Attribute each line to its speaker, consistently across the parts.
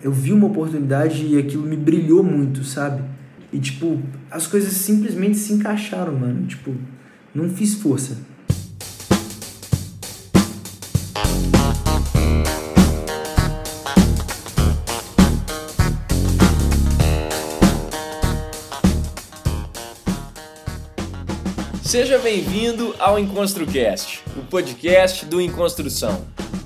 Speaker 1: eu vi uma oportunidade e aquilo me brilhou muito, sabe? E, tipo, as coisas simplesmente se encaixaram, mano. Tipo, não fiz força.
Speaker 2: Seja bem-vindo ao EnconstruCast, o podcast do Enconstrução.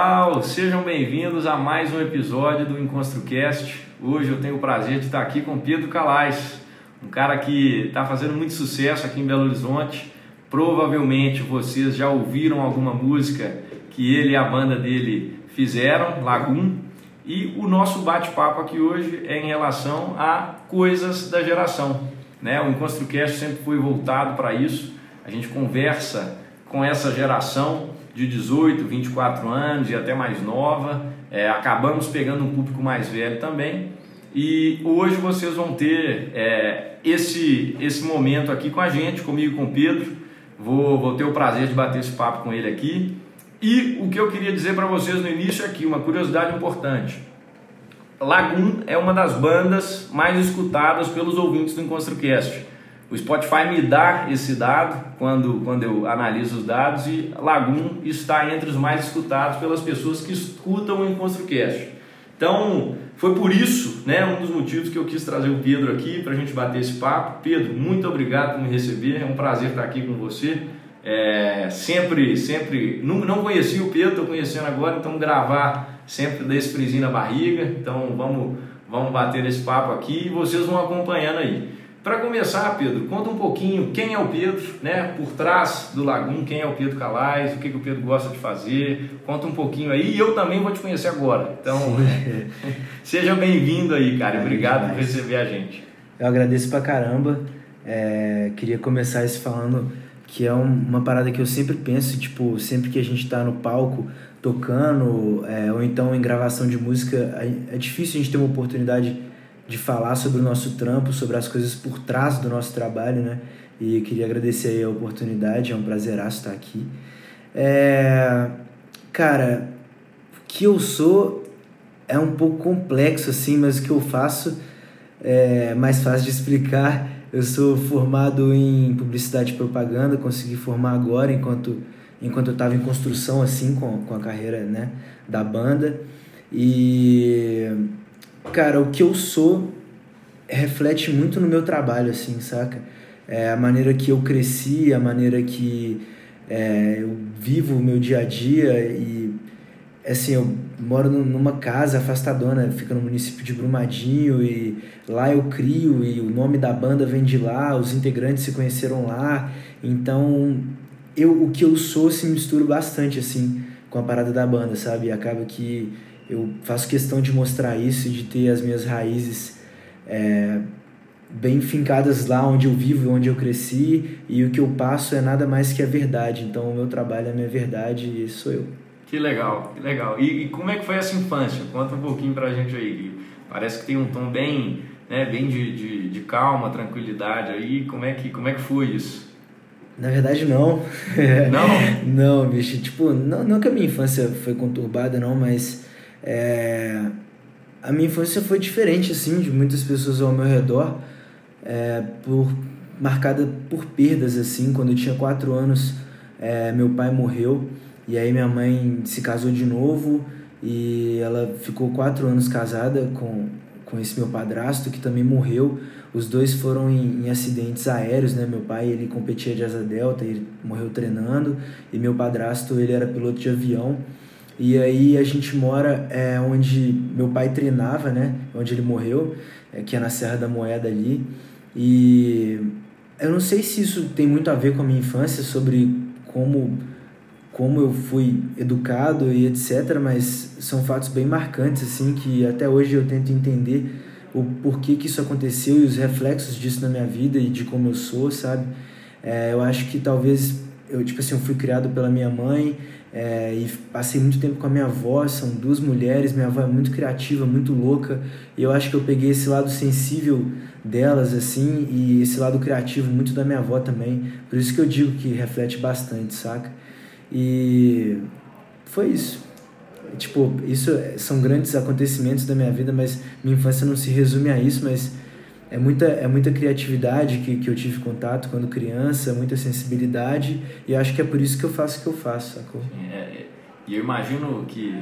Speaker 2: Pessoal, sejam bem-vindos a mais um episódio do EnconstruCast. Hoje eu tenho o prazer de estar aqui com Pedro Calais, um cara que está fazendo muito sucesso aqui em Belo Horizonte. Provavelmente vocês já ouviram alguma música que ele e a banda dele fizeram, Lagoon. E o nosso bate-papo aqui hoje é em relação a coisas da geração. Né? O EnconstruCast sempre foi voltado para isso. A gente conversa com essa geração de 18, 24 anos e até mais nova. É, acabamos pegando um público mais velho também. E hoje vocês vão ter é, esse, esse momento aqui com a gente, comigo com o Pedro. Vou, vou ter o prazer de bater esse papo com ele aqui. E o que eu queria dizer para vocês no início aqui, uma curiosidade importante. Lagoon é uma das bandas mais escutadas pelos ouvintes do EnconstruCast. O Spotify me dá esse dado quando, quando eu analiso os dados e Lagoon está entre os mais escutados pelas pessoas que escutam o EnconstruCast. Então, foi por isso, né, um dos motivos que eu quis trazer o Pedro aqui para a gente bater esse papo. Pedro, muito obrigado por me receber, é um prazer estar aqui com você. É, sempre, sempre, não, não conhecia o Pedro, estou conhecendo agora, então gravar sempre desse frisinho na barriga. Então, vamos, vamos bater esse papo aqui e vocês vão acompanhando aí. Para começar, Pedro, conta um pouquinho quem é o Pedro, né? Por trás do Lagoon, quem é o Pedro Calais, o que, que o Pedro gosta de fazer. Conta um pouquinho aí e eu também vou te conhecer agora. Então, seja bem-vindo aí, cara. É, Obrigado demais. por receber a gente.
Speaker 1: Eu agradeço pra caramba. É, queria começar isso falando que é uma parada que eu sempre penso, tipo, sempre que a gente tá no palco tocando, é, ou então em gravação de música, é difícil a gente ter uma oportunidade de falar sobre o nosso trampo, sobre as coisas por trás do nosso trabalho, né? E queria agradecer a oportunidade, é um prazer estar aqui. É... Cara, o que eu sou é um pouco complexo, assim, mas o que eu faço é mais fácil de explicar. Eu sou formado em publicidade e propaganda, consegui formar agora, enquanto, enquanto eu estava em construção, assim, com, com a carreira né, da banda. E Cara, o que eu sou reflete muito no meu trabalho, assim, saca? É a maneira que eu cresci, a maneira que é, eu vivo o meu dia a dia e, assim, eu moro numa casa afastadona, fica no município de Brumadinho e lá eu crio e o nome da banda vem de lá, os integrantes se conheceram lá, então eu, o que eu sou se mistura bastante, assim, com a parada da banda, sabe? E acaba que eu faço questão de mostrar isso, de ter as minhas raízes é, bem fincadas lá onde eu vivo, onde eu cresci, e o que eu passo é nada mais que a verdade. Então, o meu trabalho é a minha verdade e sou eu.
Speaker 2: Que legal, que legal. E, e como é que foi essa infância? Conta um pouquinho pra gente aí. Parece que tem um tom bem, né, bem de, de, de calma, tranquilidade aí. Como é que, como é que foi isso?
Speaker 1: Na verdade, não.
Speaker 2: Não?
Speaker 1: não, bicho. Tipo, não, não que a minha infância foi conturbada, não, mas é, a minha infância foi diferente, assim, de muitas pessoas ao meu redor, é, por, marcada por perdas, assim. Quando eu tinha quatro anos, é, meu pai morreu e aí minha mãe se casou de novo e ela ficou quatro anos casada com, com esse meu padrasto que também morreu. Os dois foram em, em, acidentes aéreos, né? Meu pai ele competia de asa delta, ele morreu treinando e meu padrasto ele era piloto de avião e aí a gente mora é, onde meu pai treinava, né? Onde ele morreu, é, que é na Serra da Moeda ali. E eu não sei se isso tem muito a ver com a minha infância, sobre como, como eu fui educado e etc., mas são fatos bem marcantes, assim, que até hoje eu tento entender o porquê que isso aconteceu e os reflexos disso na minha vida e de como eu sou, sabe? É, eu acho que talvez eu tipo assim eu fui criado pela minha mãe é, e passei muito tempo com a minha avó são duas mulheres minha avó é muito criativa muito louca e eu acho que eu peguei esse lado sensível delas assim e esse lado criativo muito da minha avó também. Por isso que eu digo que reflete bastante saca? E foi isso. Tipo isso são grandes acontecimentos da minha vida mas minha infância não se resume a isso mas é muita, é muita criatividade que, que eu tive contato quando criança, muita sensibilidade, e acho que é por isso que eu faço o que eu faço, sacou?
Speaker 2: É, é, e eu imagino que,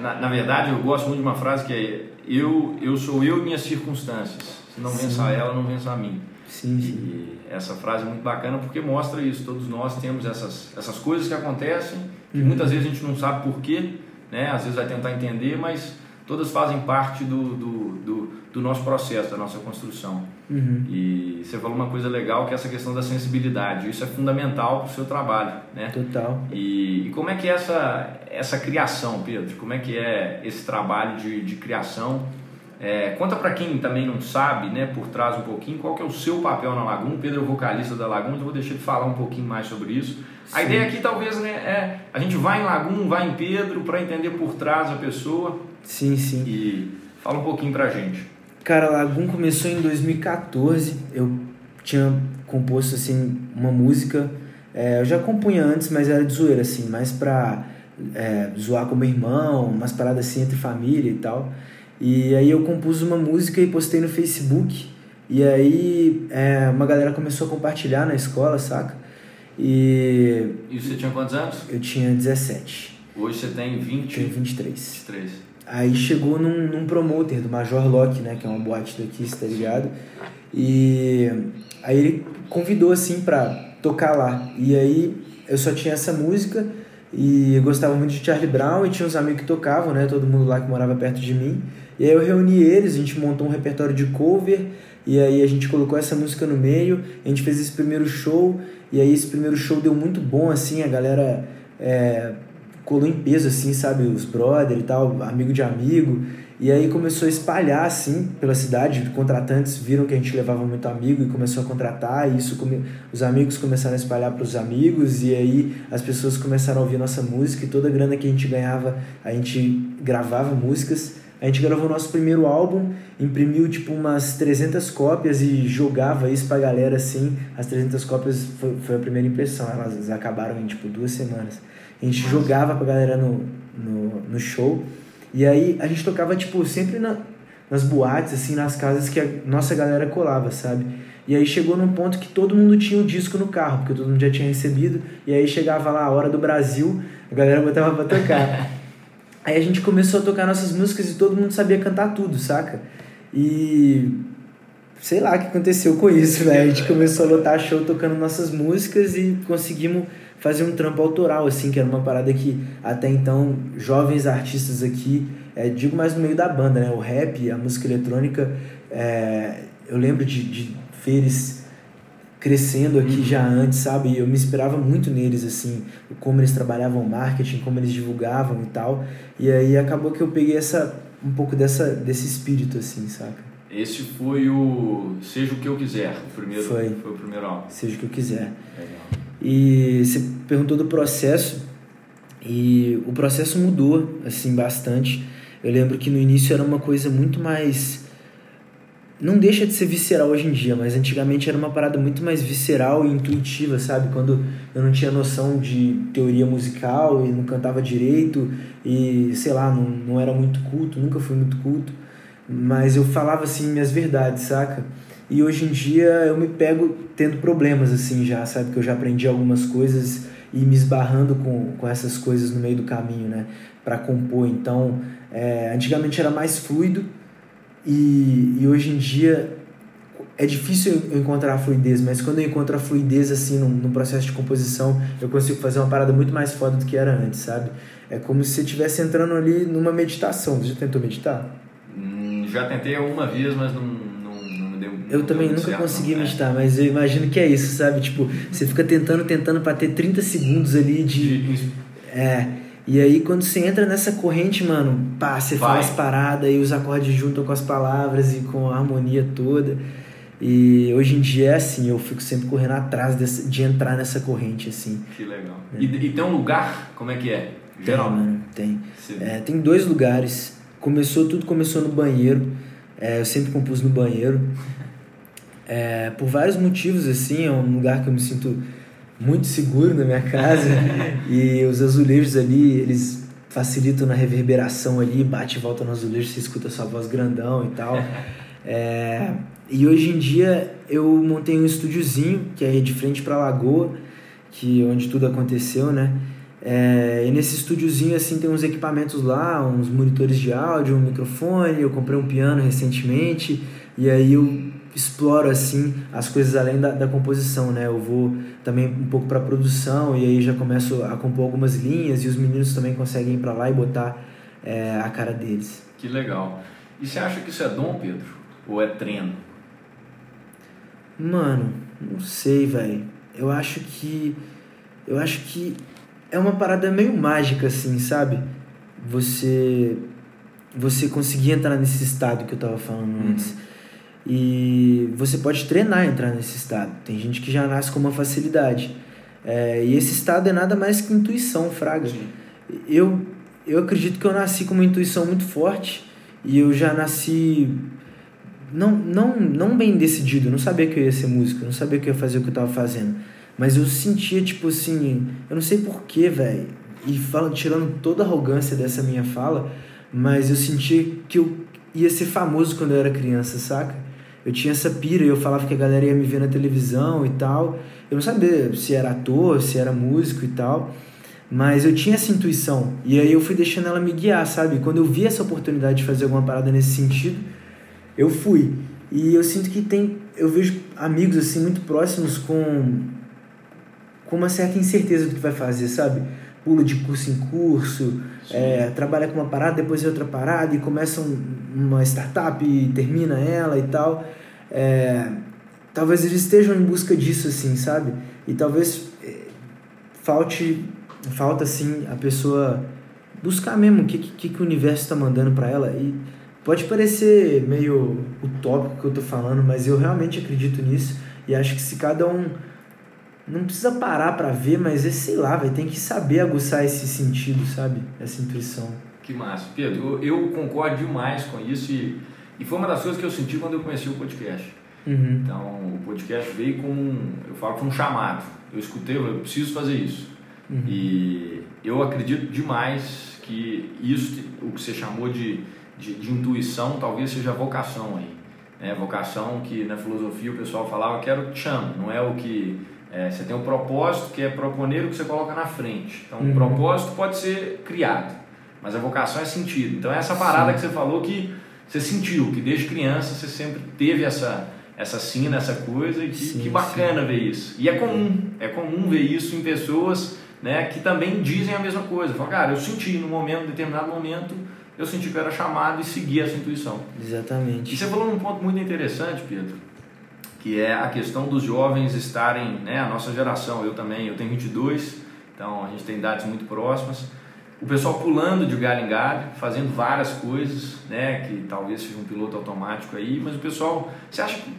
Speaker 2: na, na verdade, eu gosto muito de uma frase que é: eu, eu sou eu e minhas circunstâncias. Se não vença a ela, não vença a mim.
Speaker 1: Sim, sim.
Speaker 2: E essa frase é muito bacana porque mostra isso. Todos nós temos essas, essas coisas que acontecem, que uhum. muitas vezes a gente não sabe porquê, né? às vezes vai tentar entender, mas todas fazem parte do, do, do, do nosso processo, da nossa construção.
Speaker 1: Uhum.
Speaker 2: E você falou uma coisa legal que é essa questão da sensibilidade. Isso é fundamental para o seu trabalho, né?
Speaker 1: Total.
Speaker 2: E, e, como é que é essa, essa criação, Pedro? Como é que é esse trabalho de, de criação? É, conta para quem também não sabe, né, por trás um pouquinho, qual que é o seu papel na. O Pedro é o vocalista da Laguna, então eu vou deixar ele falar um pouquinho mais sobre isso. A Sim. ideia aqui talvez né, é a gente vai em Laguna, vai em Pedro para entender por trás a pessoa
Speaker 1: Sim, sim.
Speaker 2: E fala um pouquinho pra gente.
Speaker 1: Cara, Lagoon começou em 2014. Eu tinha composto assim uma música. É, eu já compunha antes, mas era de zoeira, assim, mais pra é, zoar com meu irmão, umas paradas assim entre família e tal. E aí eu compus uma música e postei no Facebook. E aí é, uma galera começou a compartilhar na escola, saca?
Speaker 2: E. E você tinha quantos anos?
Speaker 1: Eu tinha 17.
Speaker 2: Hoje você tem 20?
Speaker 1: Tenho 23.
Speaker 2: 23.
Speaker 1: Aí chegou num, num promoter do Major Lock, né? Que é uma boate daqui, tá ligado? E aí ele convidou, assim, pra tocar lá. E aí eu só tinha essa música e eu gostava muito de Charlie Brown e tinha uns amigos que tocavam, né? Todo mundo lá que morava perto de mim. E aí eu reuni eles, a gente montou um repertório de cover e aí a gente colocou essa música no meio, a gente fez esse primeiro show e aí esse primeiro show deu muito bom, assim, a galera... É, colou em peso, assim, sabe? Os brother e tal, amigo de amigo. E aí começou a espalhar, assim, pela cidade. Contratantes viram que a gente levava muito amigo e começou a contratar. E isso come... os amigos começaram a espalhar para os amigos. E aí as pessoas começaram a ouvir nossa música. E toda a grana que a gente ganhava, a gente gravava músicas. A gente gravou nosso primeiro álbum, imprimiu tipo umas 300 cópias e jogava isso pra galera assim. As 300 cópias foi, foi a primeira impressão, elas acabaram em tipo duas semanas. A gente Nossa. jogava pra galera no, no, no show. E aí a gente tocava, tipo, sempre na, nas boates, assim, nas casas que a nossa galera colava, sabe? E aí chegou num ponto que todo mundo tinha o disco no carro, porque todo mundo já tinha recebido. E aí chegava lá a hora do Brasil, a galera botava pra tocar. aí a gente começou a tocar nossas músicas e todo mundo sabia cantar tudo, saca? E sei lá o que aconteceu com isso, velho. A gente começou a lotar show tocando nossas músicas e conseguimos fazer um trampo autoral, assim, que era uma parada que até então jovens artistas aqui, é, digo mais no meio da banda, né? O rap, a música eletrônica, é, eu lembro de, de ver eles crescendo aqui uhum. já antes, sabe? Eu me inspirava muito neles, assim, como eles trabalhavam marketing, como eles divulgavam e tal. E aí acabou que eu peguei essa um pouco dessa desse espírito, assim, saca?
Speaker 2: Esse foi o Seja o que eu quiser, o primeiro foi, foi o primeiro álbum.
Speaker 1: Seja o que eu quiser.
Speaker 2: Legal.
Speaker 1: E você perguntou do processo e o processo mudou assim bastante. Eu lembro que no início era uma coisa muito mais não deixa de ser visceral hoje em dia, mas antigamente era uma parada muito mais visceral e intuitiva, sabe? Quando eu não tinha noção de teoria musical e não cantava direito e, sei lá, não, não era muito culto, nunca fui muito culto, mas eu falava assim minhas verdades, saca? E hoje em dia eu me pego tendo problemas assim já, sabe? Que eu já aprendi algumas coisas e me esbarrando com, com essas coisas no meio do caminho, né? Para compor. Então, é, antigamente era mais fluido e, e hoje em dia é difícil eu encontrar a fluidez, mas quando eu encontro a fluidez assim no, no processo de composição, eu consigo fazer uma parada muito mais foda do que era antes, sabe? É como se você estivesse entrando ali numa meditação. Você já tentou meditar?
Speaker 2: Hum, já tentei alguma vez, mas não
Speaker 1: Eu também nunca consegui não, meditar, mas eu imagino que é isso, sabe? Tipo, você fica tentando, tentando para ter 30 segundos ali de. de... É. E aí quando você entra nessa corrente, mano, pá, você Vai. fala as paradas e os acordes juntam com as palavras e com a harmonia toda. E hoje em dia é assim, eu fico sempre correndo atrás desse, de entrar nessa corrente, assim.
Speaker 2: Que legal. É. E, e, tem um lugar, como é que é? Geral?
Speaker 1: Tem, mano, tem. É, tem dois lugares. Começou, tudo começou no banheiro. É, eu sempre compus no banheiro. É, por vários motivos, assim, é um lugar que eu me sinto muito seguro na minha casa. e os azulejos ali, eles facilitam na reverberação ali, bate e volta no azulejo, você escuta sua voz grandão e tal. É, e hoje em dia eu montei um estúdiozinho que é de frente para a lagoa, que onde tudo aconteceu, né? É, e nesse estúdiozinho assim tem uns equipamentos lá, uns monitores de áudio, um microfone, eu comprei um piano recentemente e aí eu exploro assim as coisas além da, da composição, né? Eu vou também um pouco para produção e aí já começo a compor algumas linhas e os meninos também conseguem ir para lá e botar é, a cara deles.
Speaker 2: Que legal. E você acha que isso é dom, Pedro? Ou é treino?
Speaker 1: Mano, não sei, velho. Eu acho que eu acho que é uma parada meio mágica, assim, sabe? Você você conseguir entrar nesse estado que eu tava falando uhum. E você pode treinar entrar nesse estado. Tem gente que já nasce com uma facilidade. É, e esse estado é nada mais que intuição, fraga. Sim. Eu, eu acredito que eu nasci com uma intuição muito forte e eu já nasci não, não, não bem decidido. não sabia que eu ia ser músico, não sabia que eu ia fazer o que eu tava fazendo. Mas eu sentia, tipo assim, eu não sei porquê, velho. E falo, tirando toda a arrogância dessa minha fala, mas eu sentia que eu ia ser famoso quando eu era criança, saca? Eu tinha essa pira e eu falava que a galera ia me ver na televisão e tal. Eu não sabia se era ator, se era músico e tal. Mas eu tinha essa intuição. E aí eu fui deixando ela me guiar, sabe? Quando eu vi essa oportunidade de fazer alguma parada nesse sentido, eu fui. E eu sinto que tem. Eu vejo amigos assim muito próximos com com uma certa incerteza do que vai fazer, sabe? Pula de curso em curso, é, trabalha com uma parada, depois outra parada e começa um, uma startup e termina ela e tal. É, talvez eles estejam em busca disso, assim, sabe? E talvez é, falte, falta, assim, a pessoa buscar mesmo o que, que, que o universo está mandando para ela. E pode parecer meio utópico que eu tô falando, mas eu realmente acredito nisso e acho que se cada um não precisa parar para ver, mas é, sei lá, vai tem que saber aguçar esse sentido, sabe? Essa intuição.
Speaker 2: Que massa. Pedro, eu, eu concordo demais com isso e, e foi uma das coisas que eu senti quando eu conheci o podcast.
Speaker 1: Uhum.
Speaker 2: Então, o podcast veio com, eu falo que foi um chamado. Eu escutei, eu preciso fazer isso. Uhum. E eu acredito demais que isso, o que você chamou de, de, de intuição, talvez seja vocação aí. É, vocação que na filosofia o pessoal falava que era o chama, não é o que é, você tem o propósito, que é proponer o que você coloca na frente. Então, uhum. o propósito pode ser criado, mas a vocação é sentido. Então, é essa parada Sim. que você falou que você sentiu, que desde criança você sempre teve essa, essa sina, essa coisa, e que, sim, que bacana sim. ver isso. E é comum, é comum ver isso em pessoas né, que também dizem a mesma coisa. Falam, cara, eu senti no momento, em determinado momento, eu senti que eu era chamado e segui essa intuição.
Speaker 1: Exatamente.
Speaker 2: E você falou num ponto muito interessante, Pedro, que é a questão dos jovens estarem, né, a nossa geração, eu também, eu tenho 22, então a gente tem idades muito próximas, o pessoal pulando de galho em galho, fazendo várias coisas, né, que talvez seja um piloto automático aí, mas o pessoal, você acha que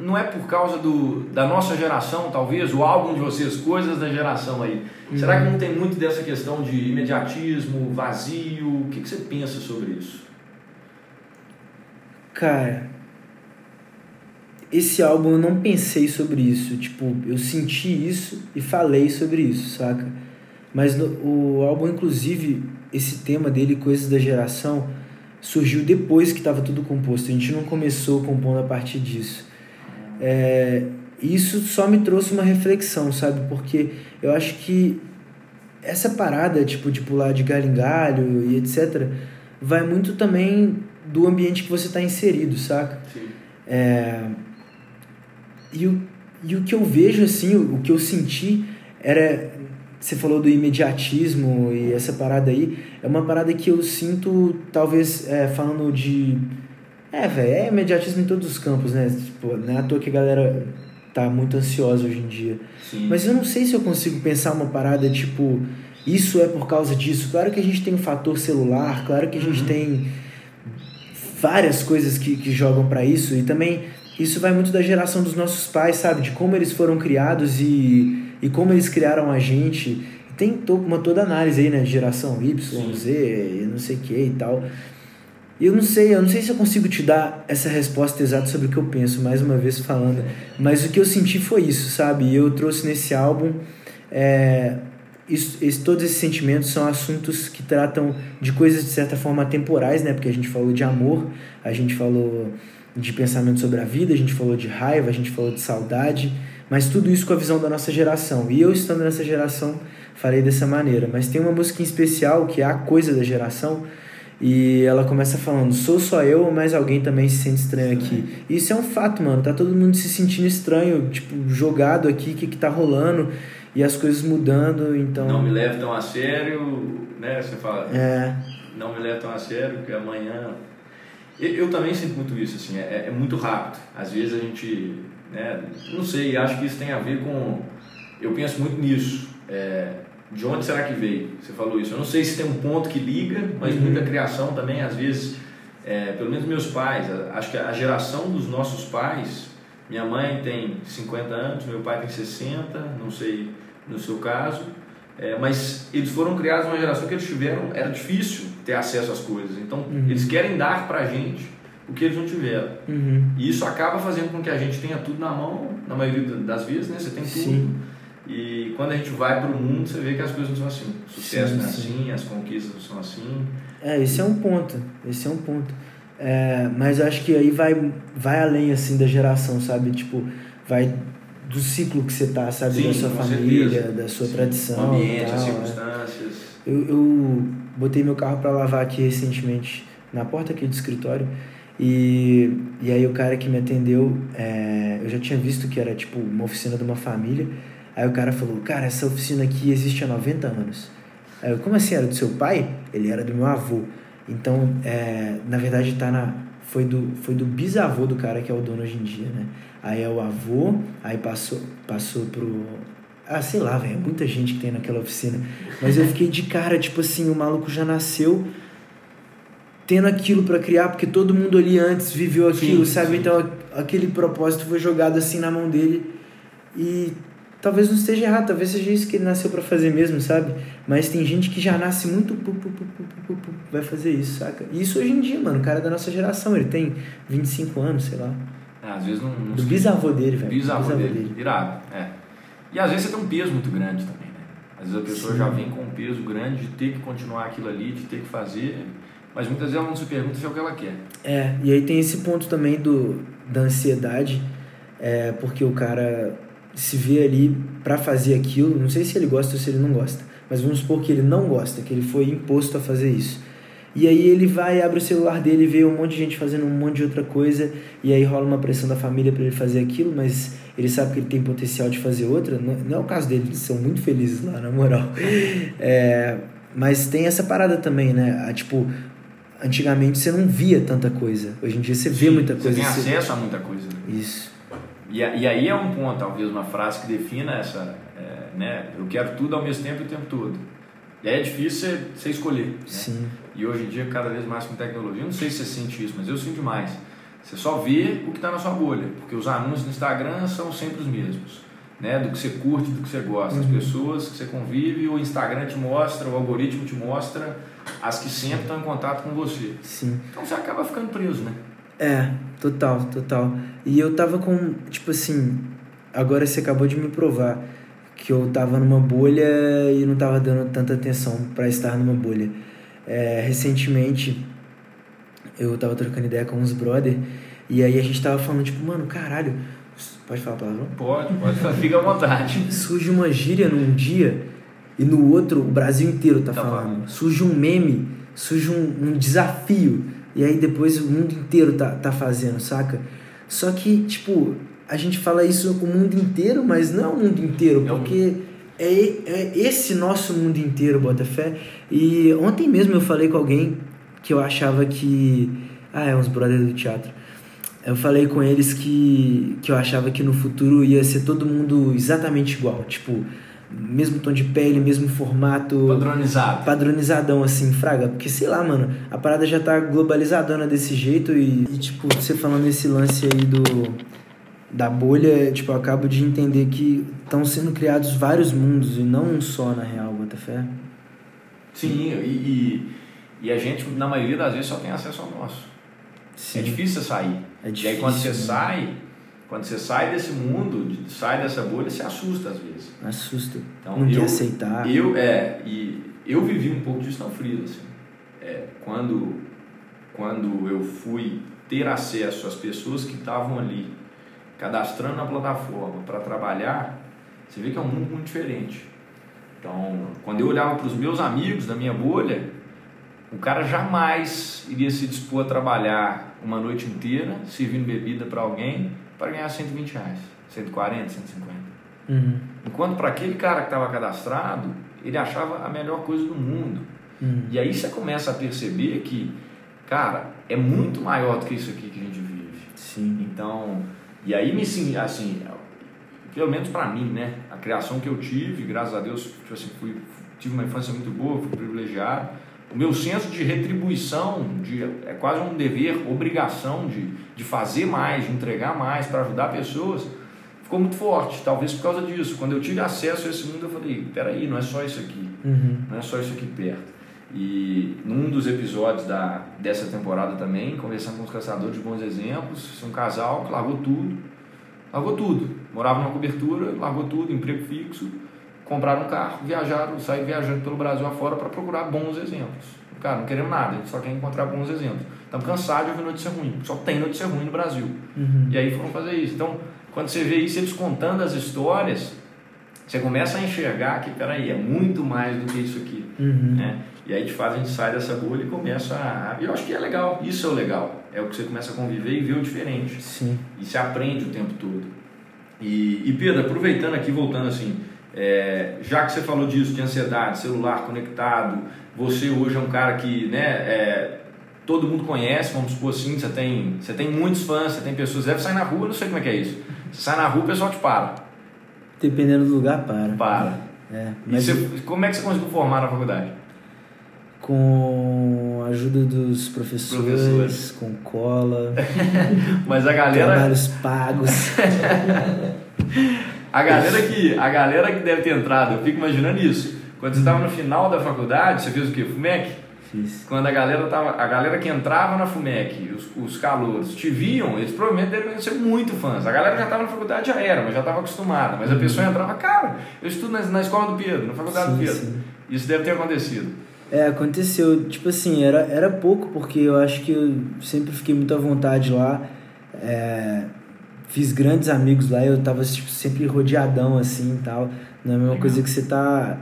Speaker 2: não é por causa do, da nossa geração, talvez, o álbum de vocês, coisas da geração aí. Uhum. Será que não tem muito dessa questão de imediatismo, vazio? O que, que você pensa sobre isso?
Speaker 1: Cara, esse álbum eu não pensei sobre isso. Tipo, eu senti isso e falei sobre isso, saca? Mas no, o álbum, inclusive, esse tema dele, Coisas da Geração, surgiu depois que estava tudo composto. A gente não começou compondo a partir disso. É, isso só me trouxe uma reflexão, sabe? Porque eu acho que essa parada, tipo, de pular de galho em galho e etc., vai muito também do ambiente que você está inserido, saca?
Speaker 2: Sim.
Speaker 1: É, e o, e o que eu vejo, assim, o, o que eu senti era. Você falou do imediatismo e essa parada aí. É uma parada que eu sinto, talvez, é, falando de É, velho, é imediatismo em todos os campos, né? Tipo, não é à toa que a galera tá muito ansiosa hoje em dia.
Speaker 2: Sim.
Speaker 1: Mas eu não sei se eu consigo pensar uma parada tipo, isso é por causa disso. Claro que a gente tem um fator celular, claro que a gente
Speaker 2: Uhum.
Speaker 1: tem várias coisas que, que jogam para isso e também isso vai muito da geração dos nossos pais, sabe? De como eles foram criados e, e como eles criaram a gente. Tem to, uma toda análise aí, né? De geração Y,
Speaker 2: Sim.
Speaker 1: Z, não sei o que e tal. E eu não sei, eu não sei se eu consigo te dar essa resposta exata sobre o que eu penso, mais uma vez falando. Mas o que eu senti foi isso, sabe? E eu trouxe nesse álbum. É, isso, todos esses sentimentos são assuntos que tratam de coisas de certa forma temporais, né? Porque a gente falou de amor, a gente falou de pensamento sobre a vida, a gente falou de raiva, a gente falou de saudade, mas tudo isso com a visão da nossa geração. E eu estando nessa geração, farei dessa maneira. Mas tem uma música em especial que é a coisa da geração. E ela começa falando, sou só eu ou mais alguém também se sente estranho aqui. E isso é um fato, mano. Tá todo mundo se sentindo estranho, tipo, jogado aqui, o que, que tá rolando, e as coisas mudando, então.
Speaker 2: Não me leve tão a sério, né? Você fala,
Speaker 1: É,
Speaker 2: não me leve tão a sério, que amanhã. Eu, eu também sinto muito isso, assim, é, é muito rápido. Às vezes a gente, né, não sei, acho que isso tem a ver com. Eu penso muito nisso. É, de onde será que veio? Você falou isso. Eu não sei se tem um ponto que liga, mas
Speaker 1: Uhum.
Speaker 2: muita criação também, às vezes, é, pelo menos meus pais, acho que a geração dos nossos pais, minha mãe tem 50 anos, meu pai tem 60, não sei no seu caso, é, mas eles foram criados numa geração que eles tiveram, era difícil ter acesso às coisas, então
Speaker 1: Uhum.
Speaker 2: eles querem dar pra gente o que eles não tiveram.
Speaker 1: uhum,
Speaker 2: E isso acaba fazendo com que a gente tenha tudo na mão, na maioria das vezes, né? Você tem tudo.
Speaker 1: Sim.
Speaker 2: E quando a gente vai para o mundo, você vê que as coisas não são assim. O sucesso
Speaker 1: Sim,
Speaker 2: não é
Speaker 1: sim.
Speaker 2: assim, as conquistas não são assim.
Speaker 1: É, esse é um ponto. Esse é um ponto. É, mas eu acho que aí vai, vai além, assim, da geração, sabe? Tipo, vai do ciclo que você tá, sabe?
Speaker 2: Sim,
Speaker 1: da sua família,
Speaker 2: certeza.
Speaker 1: da sua
Speaker 2: Sim.
Speaker 1: tradição.
Speaker 2: O ambiente, as
Speaker 1: tal, é.
Speaker 2: circunstâncias.
Speaker 1: Eu, eu botei meu carro para lavar aqui recentemente na porta aqui do escritório e, e aí o cara que me atendeu, é, eu já tinha visto que era tipo uma oficina de uma família. Aí o cara falou, cara, essa oficina aqui existe há 90 anos. Aí eu, como assim? Era do seu pai? Ele era do meu avô. Então, é, na verdade, tá na, foi, do, foi do bisavô do cara que é o dono hoje em dia, né? Aí é o avô, aí passou, passou pro. Ah, sei lá, velho, é muita gente que tem naquela oficina. Mas eu fiquei de cara, tipo assim, o maluco já nasceu tendo aquilo para criar, porque todo mundo ali antes viveu aquilo,
Speaker 2: Sim,
Speaker 1: sabe?
Speaker 2: sim.
Speaker 1: Então aquele propósito foi jogado assim na mão dele e talvez não esteja errado, talvez seja isso que ele nasceu para fazer mesmo, sabe? Mas tem gente que já nasce muito pu, pu, pu, vai fazer isso, saca? E isso hoje em dia, mano, o cara é da nossa geração, ele tem 25 anos, sei lá.
Speaker 2: Ah, às vezes não. não
Speaker 1: Do bisavô dele, velho.
Speaker 2: Bisavô dele. Irado, é. E às vezes você tem um peso muito grande também, né? Às vezes a pessoa
Speaker 1: Sim.
Speaker 2: já vem com um peso grande de ter que continuar aquilo ali, de ter que fazer, mas muitas vezes ela não se pergunta se é o que ela quer.
Speaker 1: É, e aí tem esse ponto também do, da ansiedade, é, porque o cara se vê ali pra fazer aquilo, não sei se ele gosta ou se ele não gosta, mas vamos supor que ele não gosta, que ele foi imposto a fazer isso. E aí ele vai, abre o celular dele, vê um monte de gente fazendo um monte de outra coisa, e aí rola uma pressão da família para ele fazer aquilo, mas ele sabe que ele tem potencial de fazer outra. Não, não é o caso dele, eles são muito felizes lá, na moral. É, mas tem essa parada também, né? A, tipo, antigamente você não via tanta coisa. Hoje em dia você vê
Speaker 2: Sim,
Speaker 1: muita coisa.
Speaker 2: Você tem
Speaker 1: você-
Speaker 2: acesso a muita coisa. né?
Speaker 1: Isso.
Speaker 2: E, e aí é um ponto, talvez, uma frase que defina essa, é, né? Eu quero tudo ao mesmo tempo e o tempo todo. E aí é difícil você, você escolher. Né?
Speaker 1: Sim.
Speaker 2: E hoje em dia, cada vez mais com tecnologia, eu não sei se você sente isso, mas eu sinto mais. Você só vê o que está na sua bolha, porque os anúncios no Instagram são sempre os mesmos. Né? Do que você curte, do que você gosta. As
Speaker 1: Uhum.
Speaker 2: pessoas que você convive, o Instagram te mostra, o algoritmo te mostra as que sempre estão em contato com você.
Speaker 1: Sim.
Speaker 2: Então você acaba ficando preso, né?
Speaker 1: É, total, total. E eu tava com, tipo assim, agora você acabou de me provar que eu tava numa bolha e não tava dando tanta atenção pra estar numa bolha. É, recentemente eu tava trocando ideia com uns brother e aí a gente tava falando, tipo, mano, caralho, pode falar palavrão?
Speaker 2: Pode, pode, fica à vontade.
Speaker 1: Surge uma gíria num dia e no outro o Brasil inteiro tá,
Speaker 2: Tá
Speaker 1: falando.
Speaker 2: falando.
Speaker 1: Surge um meme, surge um, um desafio e aí depois o mundo inteiro tá, tá fazendo, saca? Só que, tipo, a gente fala isso com o mundo inteiro, mas não é o mundo inteiro,
Speaker 2: É
Speaker 1: porque é, é esse nosso mundo inteiro, Botafé. E ontem mesmo eu falei com alguém que eu achava que Ah, é uns brothers do teatro. Eu falei com eles que, que eu achava que no futuro ia ser todo mundo exatamente igual. Tipo, mesmo tom de pele, mesmo formato.
Speaker 2: Padronizado.
Speaker 1: Padronizadão, assim, fraga. Porque sei lá, mano, a parada já tá globalizadona desse jeito e, e tipo, você falando esse lance aí do. Da bolha, tipo, eu acabo de entender que estão sendo criados vários mundos e não um só, na real, bota fé.
Speaker 2: Sim, e, e, e, a gente, na maioria das vezes, só tem acesso ao nosso. Sim. É difícil você sair.
Speaker 1: É difícil,
Speaker 2: e aí, quando você
Speaker 1: né?
Speaker 2: sai, quando você sai desse mundo, sai dessa bolha, você assusta às vezes.
Speaker 1: Assusta.
Speaker 2: Então,
Speaker 1: não
Speaker 2: eu,
Speaker 1: quer aceitar.
Speaker 2: Eu, é, e eu vivi um pouco disso na Frida, assim. É, quando, quando eu fui ter acesso às pessoas que estavam ali, cadastrando na plataforma para trabalhar, você vê que é um mundo muito diferente. Então, quando eu olhava para os meus amigos da minha bolha, o cara jamais iria se dispor a trabalhar uma noite inteira servindo bebida para alguém para ganhar 120 reais, 140, 150.
Speaker 1: Uhum.
Speaker 2: Enquanto para aquele cara que estava cadastrado, ele achava a melhor coisa do mundo.
Speaker 1: Uhum.
Speaker 2: E aí você começa a perceber que, cara, é muito maior do que isso aqui que a gente vive.
Speaker 1: Sim.
Speaker 2: Então, e aí me sim, assim, pelo menos para mim, né, a criação que eu tive, graças a Deus, tipo assim, fui, tive uma infância muito boa, fui privilegiado. O meu senso de retribuição, de, é quase um dever, obrigação de, de fazer mais, de entregar mais para ajudar pessoas, ficou muito forte. Talvez por causa disso. Quando eu tive acesso a esse mundo, eu falei: peraí, não é só isso aqui,
Speaker 1: Uhum.
Speaker 2: não é só isso aqui perto. E num dos episódios da, dessa temporada também, conversando com os caçadores de bons exemplos, um casal que largou tudo, largou tudo, morava numa cobertura, largou tudo, emprego fixo, compraram um carro, viajaram, saíram viajando pelo Brasil afora para procurar bons exemplos. Cara, não queremos nada, a gente só quer encontrar bons exemplos. Estamos cansados de ouvir notícia ruim, só tem notícia ruim no Brasil.
Speaker 1: Uhum.
Speaker 2: E aí foram fazer isso. Então, quando você vê isso, eles contando as histórias, você começa a enxergar que, peraí, é muito mais do que isso aqui.
Speaker 1: Uhum.
Speaker 2: Né? E aí, de fato, a gente sai dessa bolha e começa a. E eu acho que é legal, isso é o legal. É o que você começa a conviver e ver o diferente.
Speaker 1: Sim.
Speaker 2: E se aprende o tempo todo. E, e Pedro, aproveitando aqui, voltando assim, é, já que você falou disso, de ansiedade, celular conectado, você hoje é um cara que, né, é, todo mundo conhece, vamos supor assim, você tem, você tem muitos fãs, você tem pessoas, deve sair na rua, não sei como é que é isso. Você sai na rua, o pessoal te para.
Speaker 1: Dependendo do lugar, para.
Speaker 2: Para.
Speaker 1: É,
Speaker 2: E
Speaker 1: mas
Speaker 2: você, como é que você conseguiu formar na faculdade?
Speaker 1: com a ajuda dos professores,
Speaker 2: Professores.
Speaker 1: com cola,
Speaker 2: Mas a galera,
Speaker 1: trabalhos pagos.
Speaker 2: a galera que, a galera que deve ter entrado, eu fico imaginando isso. Quando você estava no final da faculdade, você fez o quê? FUMEC?
Speaker 1: Fiz.
Speaker 2: Quando a galera tava, a galera que entrava na FUMEC, os, os calouros, te viam, eles provavelmente deveriam ser muito fãs. A galera já estava na faculdade, já era, mas já estava acostumada. Mas a pessoa entrava, cara, eu estudo na, na escola do Pedro, na faculdade do
Speaker 1: Sim,
Speaker 2: Pedro.
Speaker 1: sim.
Speaker 2: Isso deve ter acontecido.
Speaker 1: É, aconteceu. Tipo assim, era, era pouco, porque eu acho que eu sempre fiquei muito à vontade lá. É, fiz grandes amigos lá, eu tava tipo, sempre rodeadão assim e tal. Não é a mesma
Speaker 2: Legal.
Speaker 1: coisa que você tá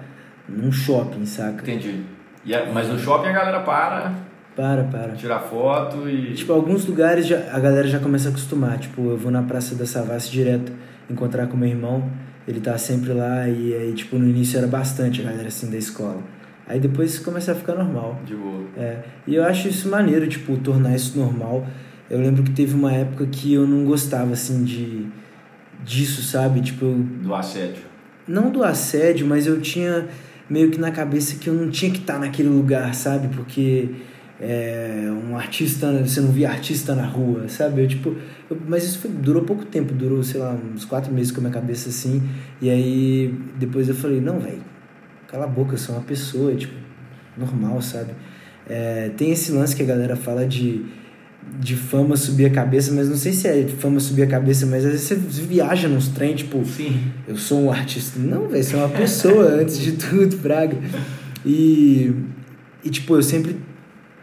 Speaker 1: num shopping, saca?
Speaker 2: Entendi. E a- mas no shopping a galera para,
Speaker 1: Para, para.
Speaker 2: tira foto e.
Speaker 1: Tipo, alguns lugares já, a galera já começa a acostumar. Tipo, eu vou na Praça da Savassi direto encontrar com meu irmão. Ele tá sempre lá e aí, tipo, no início era bastante a galera assim da escola. Aí depois começa a ficar normal.
Speaker 2: De boa.
Speaker 1: É, e eu acho isso maneiro, tipo, tornar isso normal. Eu lembro que teve uma época que eu não gostava, assim, de disso, sabe? Tipo, eu-
Speaker 2: Do assédio.
Speaker 1: não do assédio, mas eu tinha meio que na cabeça que eu não tinha que estar naquele lugar, sabe? Porque é, um artista, você não via artista na rua, sabe? Eu, tipo, eu- mas isso foi- durou pouco tempo, durou, sei lá, uns quatro meses com a minha cabeça assim. E aí depois eu falei, não, velho, cala a boca, eu sou uma pessoa, tipo, normal, sabe? É, tem esse lance que a galera fala de, de fama subir a cabeça, mas não sei se é fama subir a cabeça, mas às vezes você viaja nos trem, tipo,
Speaker 2: Sim.
Speaker 1: eu sou um artista. Não, velho, você é uma pessoa antes de tudo, Braga. E, e, tipo, eu sempre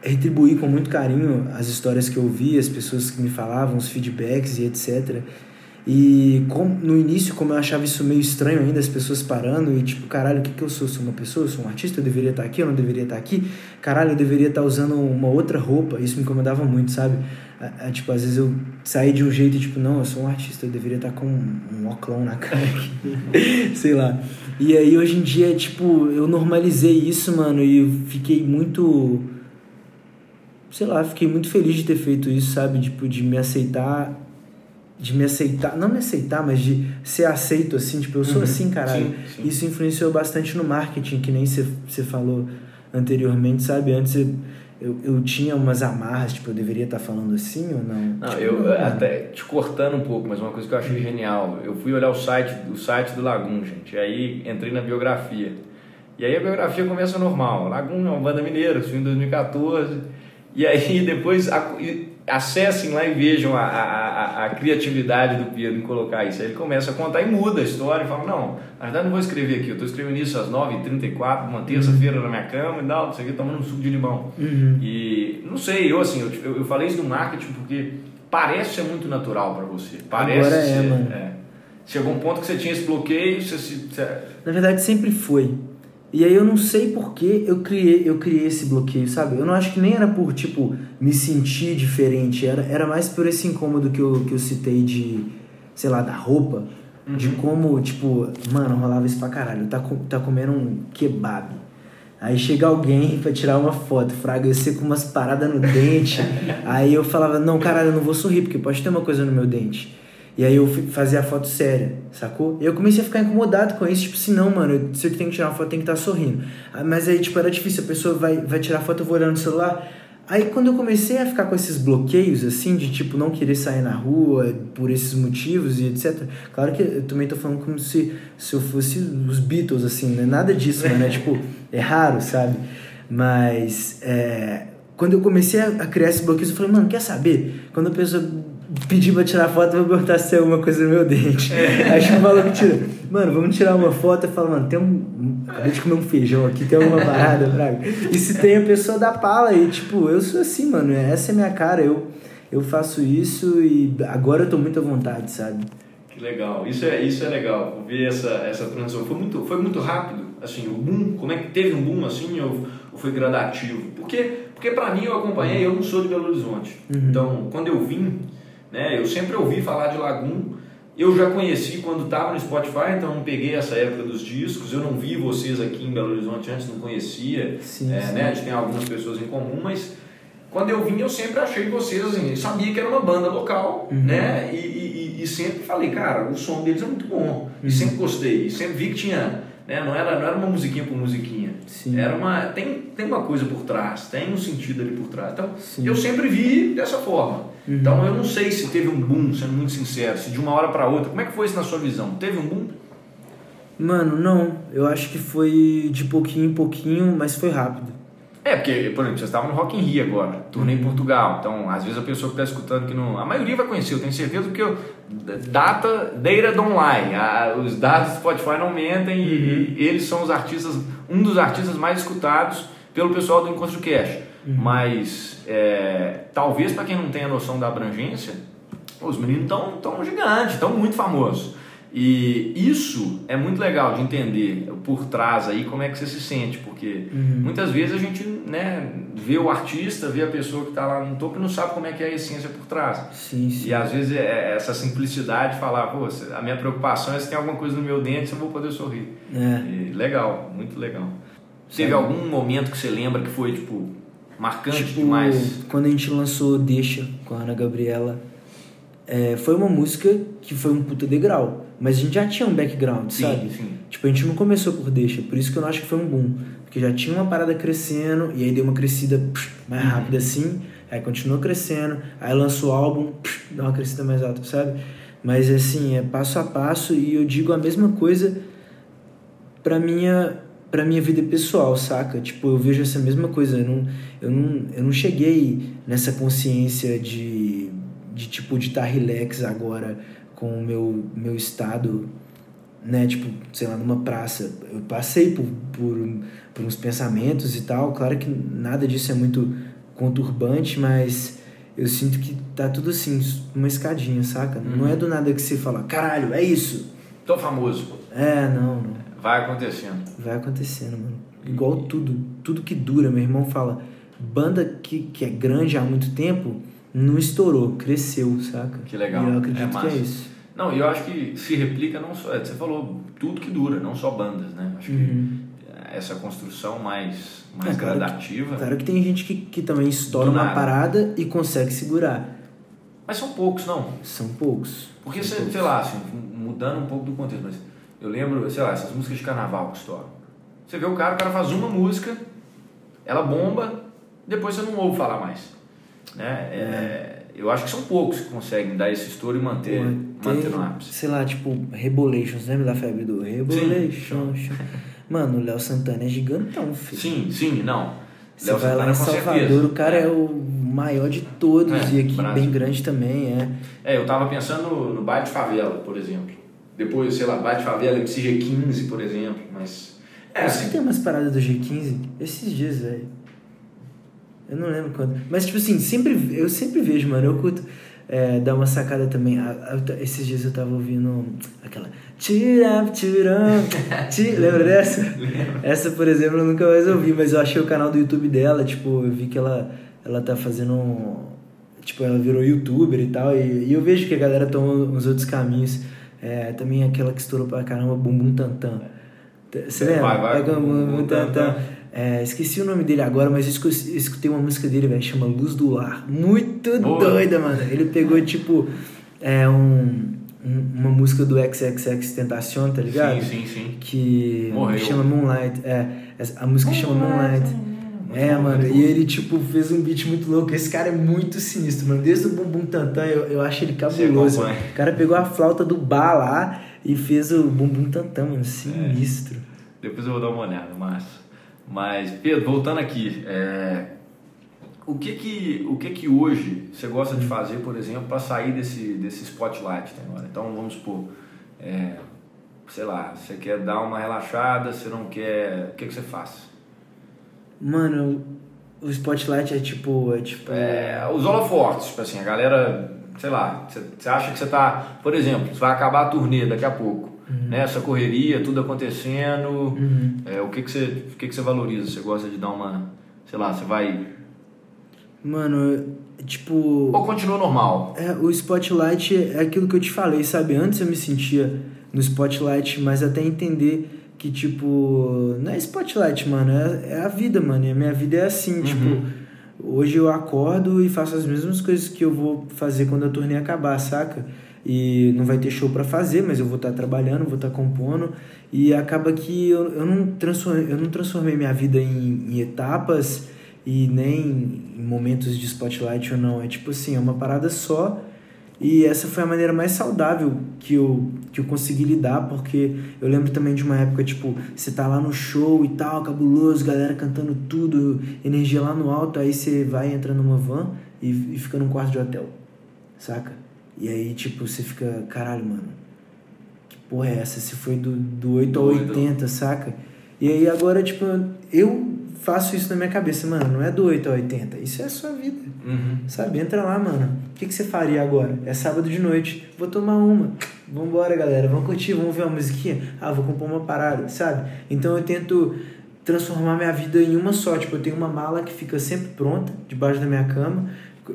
Speaker 1: retribuí com muito carinho as histórias que eu ouvi, as pessoas que me falavam, os feedbacks e etc. E com, no início, como eu achava isso meio estranho ainda, as pessoas parando e tipo, caralho, o que, que eu sou? Sou uma pessoa? Sou um artista? Eu deveria estar aqui? Eu não deveria estar aqui? Caralho, eu deveria estar usando uma outra roupa. Isso me incomodava muito, sabe? A- a- tipo, às vezes eu saí de um jeito tipo, não, eu sou um artista, eu deveria estar com um, um na cara aqui. Sei lá. E aí hoje em dia, tipo, eu normalizei isso, mano, e fiquei muito sei lá, fiquei muito feliz de ter feito isso, sabe? Tipo, de me aceitar de me aceitar, não me aceitar, mas de ser aceito assim, tipo, eu sou uhum. assim, caralho. Sim, sim. Isso influenciou bastante no marketing, que nem você falou anteriormente, sabe? Antes eu, eu, eu, tinha umas amarras, tipo, eu deveria estar tá falando assim ou não?
Speaker 2: Não,
Speaker 1: tipo,
Speaker 2: eu não, até te cortando um pouco, mas uma coisa que eu achei genial, eu fui olhar o site, o site do Lagum, gente, e aí entrei na biografia. E aí a biografia começa normal. Lagum é uma banda mineira, surgiu em 2014. E aí depois acessem lá e vejam a, a, a, criatividade do Pedro em colocar isso. Aí ele começa a contar e muda a história e fala, não, na verdade não vou escrever aqui, eu estou escrevendo isso às 9h34, uma terça-feira na minha cama e tal, isso aqui tomando um suco de limão. Uhum. E não sei, eu assim, eu, eu falei isso do marketing porque parece ser muito natural para você. Parece
Speaker 1: Agora é,
Speaker 2: ser,
Speaker 1: mano.
Speaker 2: É. Chegou um ponto que você tinha esse bloqueio, você se... Você...
Speaker 1: Na verdade sempre foi. E aí eu não sei por que eu criei, eu criei esse bloqueio, sabe? Eu não acho que nem era por, tipo, me sentir diferente. Era, era mais por esse incômodo que eu, que eu citei de, sei lá, da roupa. Uhum. De como, tipo, mano, rolava isso pra caralho. Tá, tá comendo um kebab. Aí chega alguém pra tirar uma foto, fraga, eu sei com umas paradas no dente. aí eu falava, não, caralho, eu não vou sorrir, porque pode ter uma coisa no meu dente. E aí eu fazia a foto séria, sacou? E eu comecei a ficar incomodado com isso, tipo assim, não, mano, eu tenho que tirar uma foto, tem que estar tá sorrindo. Ah, mas aí, tipo, era difícil, a pessoa vai, vai tirar foto, eu vou olhando no celular. Aí quando eu comecei a ficar com esses bloqueios, assim, de tipo, não querer sair na rua por esses motivos e etc. Claro que eu também tô falando como se, se eu fosse os Beatles, assim, né? Nada disso, né? tipo, é raro, sabe? Mas é, quando eu comecei a criar esses bloqueios, eu falei, mano, quer saber? Quando a pessoa pedi pra tirar foto, vou perguntar se tem alguma coisa no meu dente. É. Aí o maluco tira. Mano, vamos tirar uma foto. Eu falo, mano, tem um. Acabei de comer um feijão aqui, tem alguma parada, Braga. E se tem a pessoa da pala e, tipo, eu sou assim, mano. Essa é minha cara. Eu, eu faço isso e agora eu tô muito à vontade, sabe?
Speaker 2: Que legal. Isso é, isso é legal. Ver essa, essa transição. Foi muito, foi muito rápido, assim, o boom. Como é que teve um boom assim ou, ou foi gradativo? Porque, porque pra mim eu acompanhei, eu não sou de Belo Horizonte. Uhum. Então, quando eu vim né? Eu sempre ouvi falar de Lagum, eu já conheci quando estava no Spotify, então não peguei essa época dos discos. Eu não vi vocês aqui em Belo Horizonte antes, não conhecia. Sim, é, sim. Né? A gente tem algumas pessoas em comum, mas quando eu vim eu sempre achei vocês assim, sabia que era uma banda local, uhum. né? E, e, e, sempre falei, cara, o som deles é muito bom. Uhum. E sempre gostei, e sempre vi que tinha né? Não era, não era uma musiquinha por musiquinha. Sim. Era uma tem, tem uma coisa por trás, tem um sentido ali por trás. Então, Sim. eu sempre vi dessa forma. Uhum. Então, eu não sei se teve um boom, sendo muito sincero, se de uma hora para outra. Como é que foi isso na sua visão? Teve um boom?
Speaker 1: Mano, não. Eu acho que foi de pouquinho em pouquinho, mas foi rápido.
Speaker 2: É, porque, por exemplo, você estava no Rock in Rio agora, turnê em uhum. Portugal. Então, às vezes a pessoa que está escutando que não. A maioria vai conhecer, eu tenho certeza, porque eu, data, data don't lie. A, os dados do Spotify não mentem uhum. e, e, eles são os artistas, um dos artistas mais escutados pelo pessoal do Encontro Cash. Uhum. Mas, é, talvez para quem não tem a noção da abrangência, os meninos estão tão gigantes, estão muito famosos. E isso é muito legal de entender por trás aí como é que você se sente, porque uhum. muitas vezes a gente né, vê o artista, vê a pessoa que está lá no topo e não sabe como é que é a essência por trás.
Speaker 1: Sim, sim.
Speaker 2: E às vezes é, é essa simplicidade de falar, pô, a minha preocupação é se tem alguma coisa no meu dente, se eu vou poder sorrir. É. E, legal, muito legal. Teve algum momento que você lembra que foi, tipo, marcante tipo, demais?
Speaker 1: Quando a gente lançou Deixa com a Ana Gabriela, é, foi uma música que foi um puta degrau mas a gente já tinha um background, sim, sabe? Sim. Tipo, a gente não começou por deixa, por isso que eu não acho que foi um boom. Porque já tinha uma parada crescendo, e aí deu uma crescida psh, mais uhum. rápida assim, aí continuou crescendo, aí lançou o álbum, psh, dá uma crescida mais alta, sabe? Mas assim, é passo a passo, e eu digo a mesma coisa pra minha pra minha vida pessoal, saca? Tipo, eu vejo essa mesma coisa, eu não, eu não, eu não cheguei nessa consciência de, de tipo, de estar tá relax agora com o meu, meu estado, né, tipo, sei lá, numa praça. Eu passei por, por, por uns pensamentos e tal, claro que nada disso é muito conturbante, mas eu sinto que tá tudo assim, uma escadinha, saca? Uhum. Não é do nada que você fala, caralho, é isso.
Speaker 2: Tô famoso.
Speaker 1: É, não, não.
Speaker 2: Vai acontecendo.
Speaker 1: Vai acontecendo, mano. Igual tudo, tudo que dura, meu irmão fala, banda que, que é grande há muito tempo, não estourou, cresceu, saca?
Speaker 2: Que legal.
Speaker 1: E eu acredito é que é isso.
Speaker 2: Não, e eu acho que se replica não só. É, você falou tudo que dura, não só bandas, né? Acho uhum. que essa construção mais, mais
Speaker 1: É, claro
Speaker 2: gradativa.
Speaker 1: Que, claro que tem gente que, que também estoura uma
Speaker 2: nada.
Speaker 1: parada e consegue segurar.
Speaker 2: Mas são poucos, não.
Speaker 1: São poucos.
Speaker 2: Porque,
Speaker 1: São
Speaker 2: você,
Speaker 1: poucos.
Speaker 2: sei lá, assim, mudando um pouco do contexto, mas eu lembro, sei lá, essas músicas de carnaval que estouram. Você vê o cara, o cara faz uma música, ela bomba, depois você não ouve falar mais. Né? É, eu acho que são poucos que conseguem dar esse estouro e manter, manter
Speaker 1: tem,
Speaker 2: no ápice.
Speaker 1: Sei lá, tipo, Rebolations, lembra da febre do Rebolations? Mano, o Léo Santana é gigantão, filho.
Speaker 2: Sim, sim, não.
Speaker 1: Você
Speaker 2: Léo
Speaker 1: vai lá em
Speaker 2: Santana,
Speaker 1: Salvador,
Speaker 2: certeza.
Speaker 1: o cara é o maior de todos
Speaker 2: É,
Speaker 1: e aqui
Speaker 2: Brasil.
Speaker 1: bem grande também, é.
Speaker 2: É, eu tava pensando no, baile de favela, por exemplo. Depois, sei lá, de favela, MC G15, por exemplo, mas... É,
Speaker 1: Você
Speaker 2: assim,
Speaker 1: tem umas paradas do G15 esses dias, velho. Eu não lembro quando. Mas, tipo assim, sempre, eu sempre vejo, mano. Eu curto é, dar uma sacada também. A- a- esses dias eu tava ouvindo aquela. Tira, Lembra dessa? Essa, por exemplo, eu nunca mais ouvi, mas eu achei o canal do YouTube dela. Tipo, eu vi que ela, ela tá fazendo. um- Tipo, ela virou youtuber e tal. E, e eu vejo que a galera toma uns outros caminhos. É, também aquela que estourou pra caramba, Bumbum Tantan. Você lembra?
Speaker 2: Vai, vai,
Speaker 1: o
Speaker 2: Bumbum
Speaker 1: Bumbum
Speaker 2: Tantan.
Speaker 1: Tantan. É, esqueci o nome dele agora, mas eu escu- escutei uma música dele, velho, chama Luz do Lar. Muito
Speaker 2: Boa.
Speaker 1: doida, mano. Ele pegou, tipo, é, um, um- uma música do XXX Tentacion, tá ligado?
Speaker 2: sim, sim, sim.
Speaker 1: Que
Speaker 2: Morreu.
Speaker 1: chama Moonlight. É, a música chama Moonlight. É, mano, e ele, tipo, fez um beat muito louco. Esse cara é muito sinistro, mano. Desde o Bumbum Tantan, eu, eu acho ele cabuloso. O cara pegou a flauta do bar lá e fez o Bumbum Tantan,
Speaker 2: É.
Speaker 1: mano. Sinistro.
Speaker 2: Depois eu vou dar uma olhada, massa. Mas, Pedro, voltando aqui, é, o, que que, o que que hoje você gosta de fazer, por exemplo, para sair desse, desse spotlight? Então, vamos supor, é, sei lá, você quer dar uma relaxada, você não quer... O que que você faz?
Speaker 1: Mano, o Spotlight é tipo. É tipo.
Speaker 2: É, os holofortes, tipo assim, a galera, sei lá, você, acha que você tá, por exemplo, você vai acabar a turnê daqui a pouco, né? Essa correria, tudo acontecendo,
Speaker 1: Uhum.
Speaker 2: é, o que que você, o que que você valoriza? Você gosta de dar uma, sei lá, você vai
Speaker 1: Mano, tipo.
Speaker 2: ou continua normal?
Speaker 1: É, o Spotlight é aquilo que eu te falei, sabe? Antes eu me sentia no Spotlight, mas até entender que, tipo, não é Spotlight, mano, é, é a vida, mano. E a minha vida é assim,
Speaker 2: Uhum.
Speaker 1: tipo, hoje eu acordo e faço as mesmas coisas que eu vou fazer quando a turnê acabar, saca? E não vai ter show pra fazer, mas eu vou estar trabalhando, vou estar compondo. E acaba que eu, eu, não, transformei, eu não transformei minha vida em, em etapas e nem em momentos de spotlight ou não. É tipo assim, é uma parada só. E essa foi a maneira mais saudável que eu, que eu consegui lidar, porque eu lembro também de uma época, tipo, você tá lá no show e tal, cabuloso, galera cantando tudo, energia lá no alto, aí você vai entra numa van e, e fica num quarto de hotel, saca? E aí, tipo, você fica, caralho, mano, que porra é essa? Você foi do, do 8 ao
Speaker 2: Doido.
Speaker 1: 80, saca? E aí agora, tipo, eu faço isso na minha cabeça, mano, não é do 8 ao 80, isso é a sua vida.
Speaker 2: Uhum.
Speaker 1: Sabe, entra lá, mano. O que, que você faria agora? É sábado de noite. Vou tomar uma. Vambora, galera. Vamos curtir, vamos ver uma musiquinha. Ah, vou compor uma parada, sabe? Então eu tento transformar minha vida em uma só. Tipo, eu tenho uma mala que fica sempre pronta, debaixo da minha cama.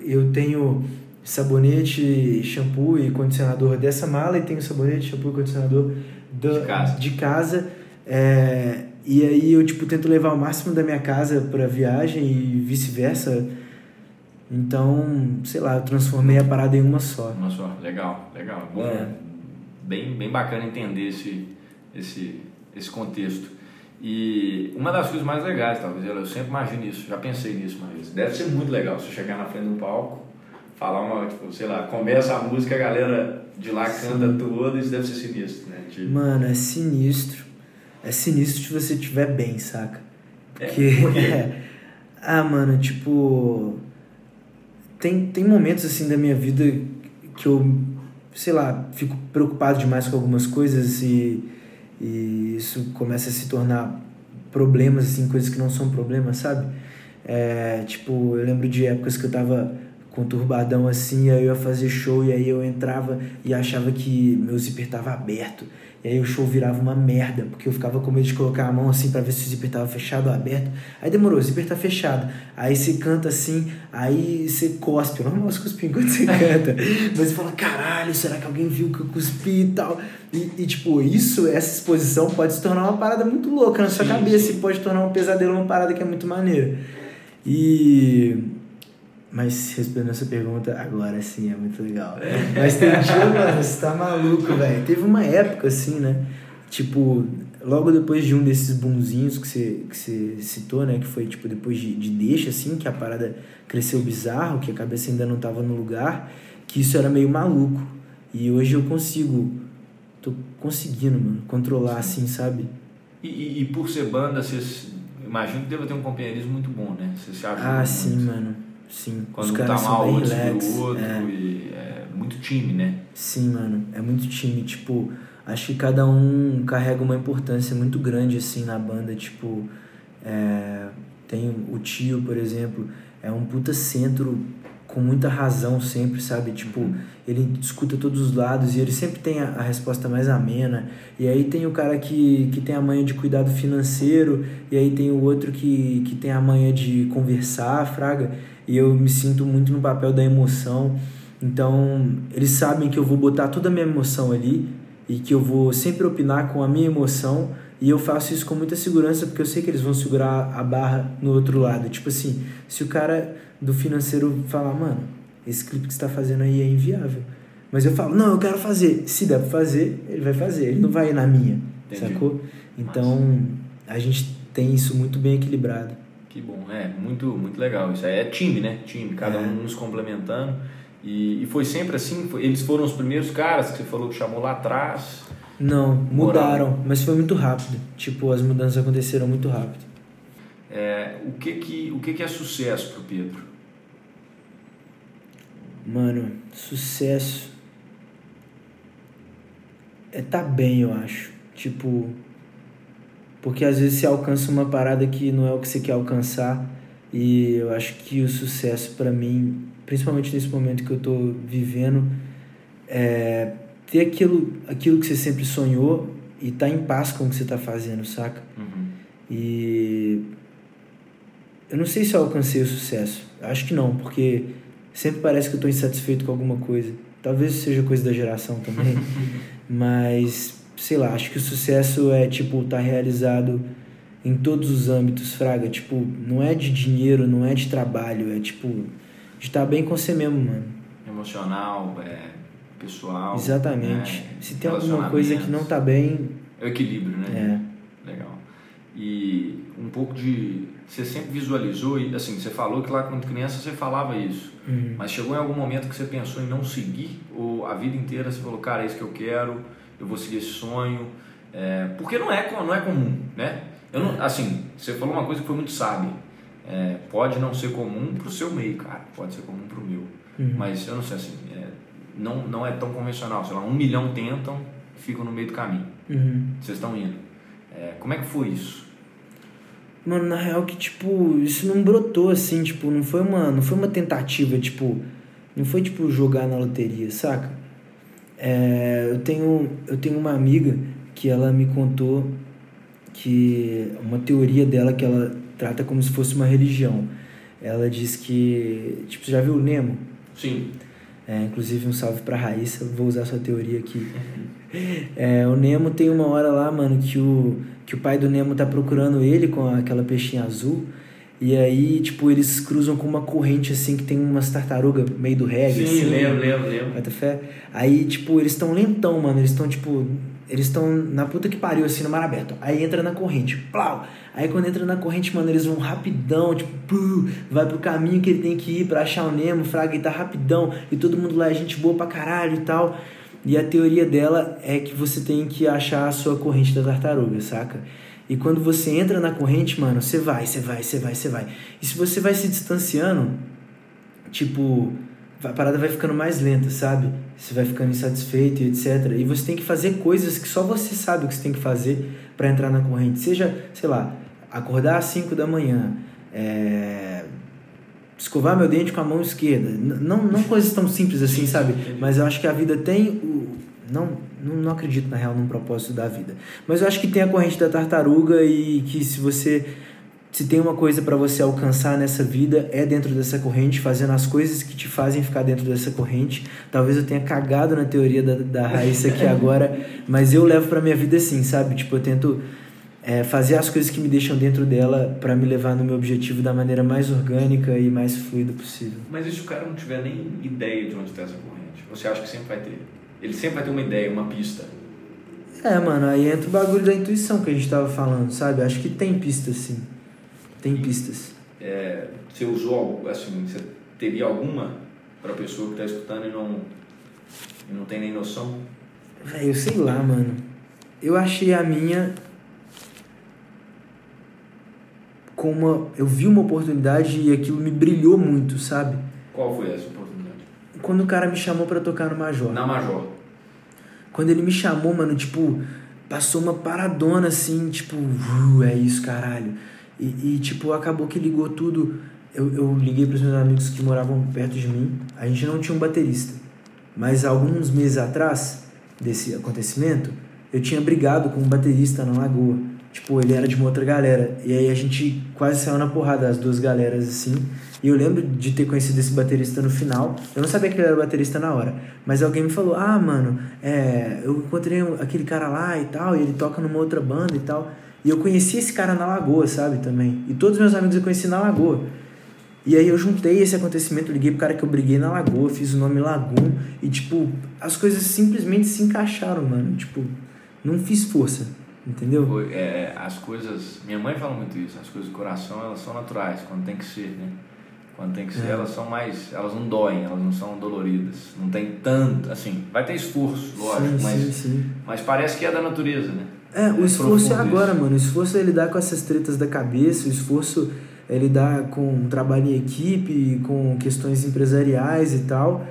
Speaker 1: Eu tenho sabonete, shampoo e condicionador dessa mala e tenho sabonete, shampoo e condicionador do-
Speaker 2: De casa.
Speaker 1: de casa. É, e aí eu, tipo, tento levar o máximo da minha casa pra viagem e vice-versa. Então, sei lá, eu transformei a parada em uma só.
Speaker 2: Uma só, legal, legal. Bom,
Speaker 1: É.
Speaker 2: bem, bem bacana entender esse, esse, esse contexto. E uma das coisas mais legais, talvez, eu sempre imagino isso, já pensei nisso uma vez. Deve ser muito legal você chegar na frente um palco, falar uma, tipo, sei lá, começa a música, a galera de lá canta toda, isso deve ser sinistro, né? Tipo,
Speaker 1: Mano, é sinistro. É sinistro se você estiver bem, saca?
Speaker 2: É,
Speaker 1: Porque.
Speaker 2: por quê?
Speaker 1: ah, mano, tipo. Tem, tem momentos assim da minha vida que eu, sei lá, fico preocupado demais com algumas coisas e, e isso começa a se tornar problemas, assim, coisas que não são problemas, sabe? É, tipo, eu lembro de épocas que eu tava conturbadão assim, aí eu ia fazer show e aí eu entrava e achava que meu zíper tava aberto. E aí o show virava uma merda, porque eu ficava com medo de colocar a mão assim para ver se o zíper tava fechado ou aberto. Aí demorou, o zíper tá fechado. Aí você canta assim, aí você cospe. Normal você cuspir enquanto você canta. Mas você fala, caralho, será que alguém viu que eu cuspi e tal? E, e, tipo, isso, essa exposição pode se tornar uma parada muito louca na sua sim, cabeça sim. e pode tornar um pesadelo uma parada que é muito maneira. E mas respondendo essa pergunta, agora sim é muito legal. É. Mas tem dia, mano, você tá maluco, velho. Teve uma época assim, né? Tipo, logo depois de um desses boomzinhos que você, que você citou, né? Que foi tipo depois de, de deixa, assim, que a parada cresceu bizarro, que a cabeça ainda não tava no lugar, que isso era meio maluco. E hoje eu consigo, tô conseguindo, mano, controlar assim, sabe?
Speaker 2: E, e, e por ser banda, vocês. Imagino que deva ter um companheirismo muito bom, né? Você se ajuda
Speaker 1: Ah,
Speaker 2: muito.
Speaker 1: sim, mano Sim.
Speaker 2: Quando um tá mal, outro relax, outro. É. E é muito time, né?
Speaker 1: Sim, mano. É muito time. Tipo, acho que cada um carrega uma importância muito grande, assim, na banda. Tipo, é, tem o tio, por exemplo, é um puta centro com muita razão sempre, sabe? Tipo, uhum. ele escuta todos os lados e ele sempre tem a, a, resposta mais amena. E aí tem o cara que, que tem a manha de cuidado financeiro, e aí tem o outro que, que tem a manha de conversar, fraga e eu me sinto muito no papel da emoção. Então, eles sabem que eu vou botar toda a minha emoção ali e que eu vou sempre opinar com a minha emoção e eu faço isso com muita segurança porque eu sei que eles vão segurar a barra no outro lado. Tipo assim, se o cara do financeiro falar, mano, esse clipe que você está fazendo aí é inviável. Mas eu falo, não, eu quero fazer. Se der pra fazer, ele vai fazer. Ele não vai ir na minha, Entendi. sacou? Então, a gente tem isso muito bem equilibrado.
Speaker 2: Que bom, é muito, muito legal. Isso aí é time, né? Time, cada é. um nos complementando. E, e foi sempre assim? Eles foram os primeiros caras que você falou que chamou lá atrás?
Speaker 1: Não, mudaram, Moral. mas foi muito rápido. Tipo, as mudanças aconteceram muito rápido.
Speaker 2: É, o que que, o que que é sucesso pro Pedro?
Speaker 1: Mano, sucesso é tá bem, eu acho. Tipo, porque às vezes você alcança uma parada que não é o que você quer alcançar. E eu acho que o sucesso para mim, principalmente nesse momento que eu tô vivendo, é ter aquilo, aquilo que você sempre sonhou e tá em paz com o que você tá fazendo, saca? Uhum. E eu não sei se eu alcancei o sucesso. Acho que não, porque sempre parece que eu tô insatisfeito com alguma coisa. Talvez seja coisa da geração também, mas sei lá, acho que o sucesso é, tipo, tá realizado em todos os âmbitos, fraga. Tipo, não é de dinheiro, não é de trabalho, é, tipo, de estar tá bem com você mesmo, mano.
Speaker 2: Emocional, é, pessoal.
Speaker 1: Exatamente. Né? Se tem alguma coisa que não tá bem...
Speaker 2: É o equilíbrio,
Speaker 1: né?
Speaker 2: É. Legal. E um pouco de... Você sempre visualizou, e assim, você falou que lá quando criança você falava isso, uhum. mas chegou em algum momento que você pensou em não seguir, ou a vida inteira você falou, cara, é isso que eu quero eu vou seguir esse sonho. É, porque não é, não é comum, né? Eu não, assim, você falou uma coisa que foi muito sábia. É, pode não ser comum para o seu meio, cara. Pode ser comum para o meu. Uhum. Mas eu não sei assim, é, não, não é tão convencional. Sei lá, um milhão tentam, ficam no meio do caminho.
Speaker 1: Uhum.
Speaker 2: Vocês estão indo. É, como é que foi isso?
Speaker 1: Mano, na real que, tipo, isso não brotou assim, tipo, não foi uma, não foi uma tentativa, tipo, não foi, tipo, jogar na loteria, saca? É, eu, tenho, eu tenho uma amiga que ela me contou que uma teoria dela que ela trata como se fosse uma religião. Ela diz que, tipo, você já viu o Nemo?
Speaker 2: Sim.
Speaker 1: É, inclusive um salve pra Raíssa, vou usar sua teoria aqui. É, o Nemo tem uma hora lá, mano, que o, que o pai do Nemo tá procurando ele com aquela peixinha azul. E aí, tipo, eles cruzam com uma corrente assim que tem umas tartarugas meio do reggae.
Speaker 2: Sim,
Speaker 1: assim,
Speaker 2: lembro, lembro, lembro.
Speaker 1: fé. Aí, tipo, eles estão lentão, mano. Eles estão, tipo. Eles estão na puta que pariu, assim, no mar aberto. Aí entra na corrente, plau! Aí quando entra na corrente, mano, eles vão rapidão, tipo, puh, vai pro caminho que ele tem que ir pra achar o Nemo, fraga, e tá rapidão. E todo mundo lá é gente boa pra caralho e tal. E a teoria dela é que você tem que achar a sua corrente da tartaruga, saca? E quando você entra na corrente, mano, você vai, você vai, você vai, você vai. E se você vai se distanciando, tipo, a parada vai ficando mais lenta, sabe? Você vai ficando insatisfeito e etc. E você tem que fazer coisas que só você sabe o que você tem que fazer para entrar na corrente. Seja, sei lá, acordar às 5 da manhã, é... escovar meu dente com a mão esquerda. Não, não coisas tão simples assim, sabe? Mas eu acho que a vida tem o. Não, não, não acredito na real num propósito da vida. Mas eu acho que tem a corrente da tartaruga e que se você. Se tem uma coisa para você alcançar nessa vida, é dentro dessa corrente, fazendo as coisas que te fazem ficar dentro dessa corrente. Talvez eu tenha cagado na teoria da, da Raíssa aqui agora, mas eu levo pra minha vida assim, sabe? Tipo, eu tento é, fazer as coisas que me deixam dentro dela para me levar no meu objetivo da maneira mais orgânica e mais fluida possível.
Speaker 2: Mas e se o cara não tiver nem ideia de onde está essa corrente? Você acha que sempre vai ter? Ele sempre vai ter uma ideia, uma pista.
Speaker 1: É, mano, aí entra o bagulho da intuição que a gente tava falando, sabe? Acho que tem pistas, sim. Tem pistas.
Speaker 2: É, você usou, assim, você teria alguma para pessoa que está escutando e não, e não tem nem noção?
Speaker 1: Velho, eu sei lá, mano. Eu achei a minha com uma. Eu vi uma oportunidade e aquilo me brilhou muito, sabe?
Speaker 2: Qual foi essa oportunidade?
Speaker 1: Quando o cara me chamou para tocar no Major.
Speaker 2: Na Major.
Speaker 1: Quando ele me chamou, mano, tipo, passou uma paradona assim, tipo, é isso, caralho. E, e, tipo, acabou que ligou tudo. Eu, eu liguei pros meus amigos que moravam perto de mim. A gente não tinha um baterista. Mas alguns meses atrás desse acontecimento, eu tinha brigado com um baterista na Lagoa. Tipo, ele era de uma outra galera. E aí a gente quase saiu na porrada, as duas galeras, assim. E eu lembro de ter conhecido esse baterista no final. Eu não sabia que ele era baterista na hora. Mas alguém me falou: Ah, mano, é, eu encontrei aquele cara lá e tal. E ele toca numa outra banda e tal. E eu conheci esse cara na Lagoa, sabe? Também. E todos meus amigos eu conheci na Lagoa. E aí eu juntei esse acontecimento, liguei pro cara que eu briguei na Lagoa, fiz o nome Lagum. E, tipo, as coisas simplesmente se encaixaram, mano. Tipo, não fiz força. Entendeu?
Speaker 2: Foi, é, as coisas. Minha mãe fala muito isso, as coisas do coração elas são naturais, quando tem que ser, né? Quando tem que ser, é. elas são mais. Elas não doem, elas não são doloridas. Não tem tanto. Assim, vai ter esforço, lógico,
Speaker 1: sim,
Speaker 2: mas,
Speaker 1: sim, sim.
Speaker 2: mas parece que é da natureza, né?
Speaker 1: É, o é esforço é agora, isso. mano. O esforço é lidar com essas tretas da cabeça, o esforço é lidar com trabalho em equipe, com questões empresariais e tal.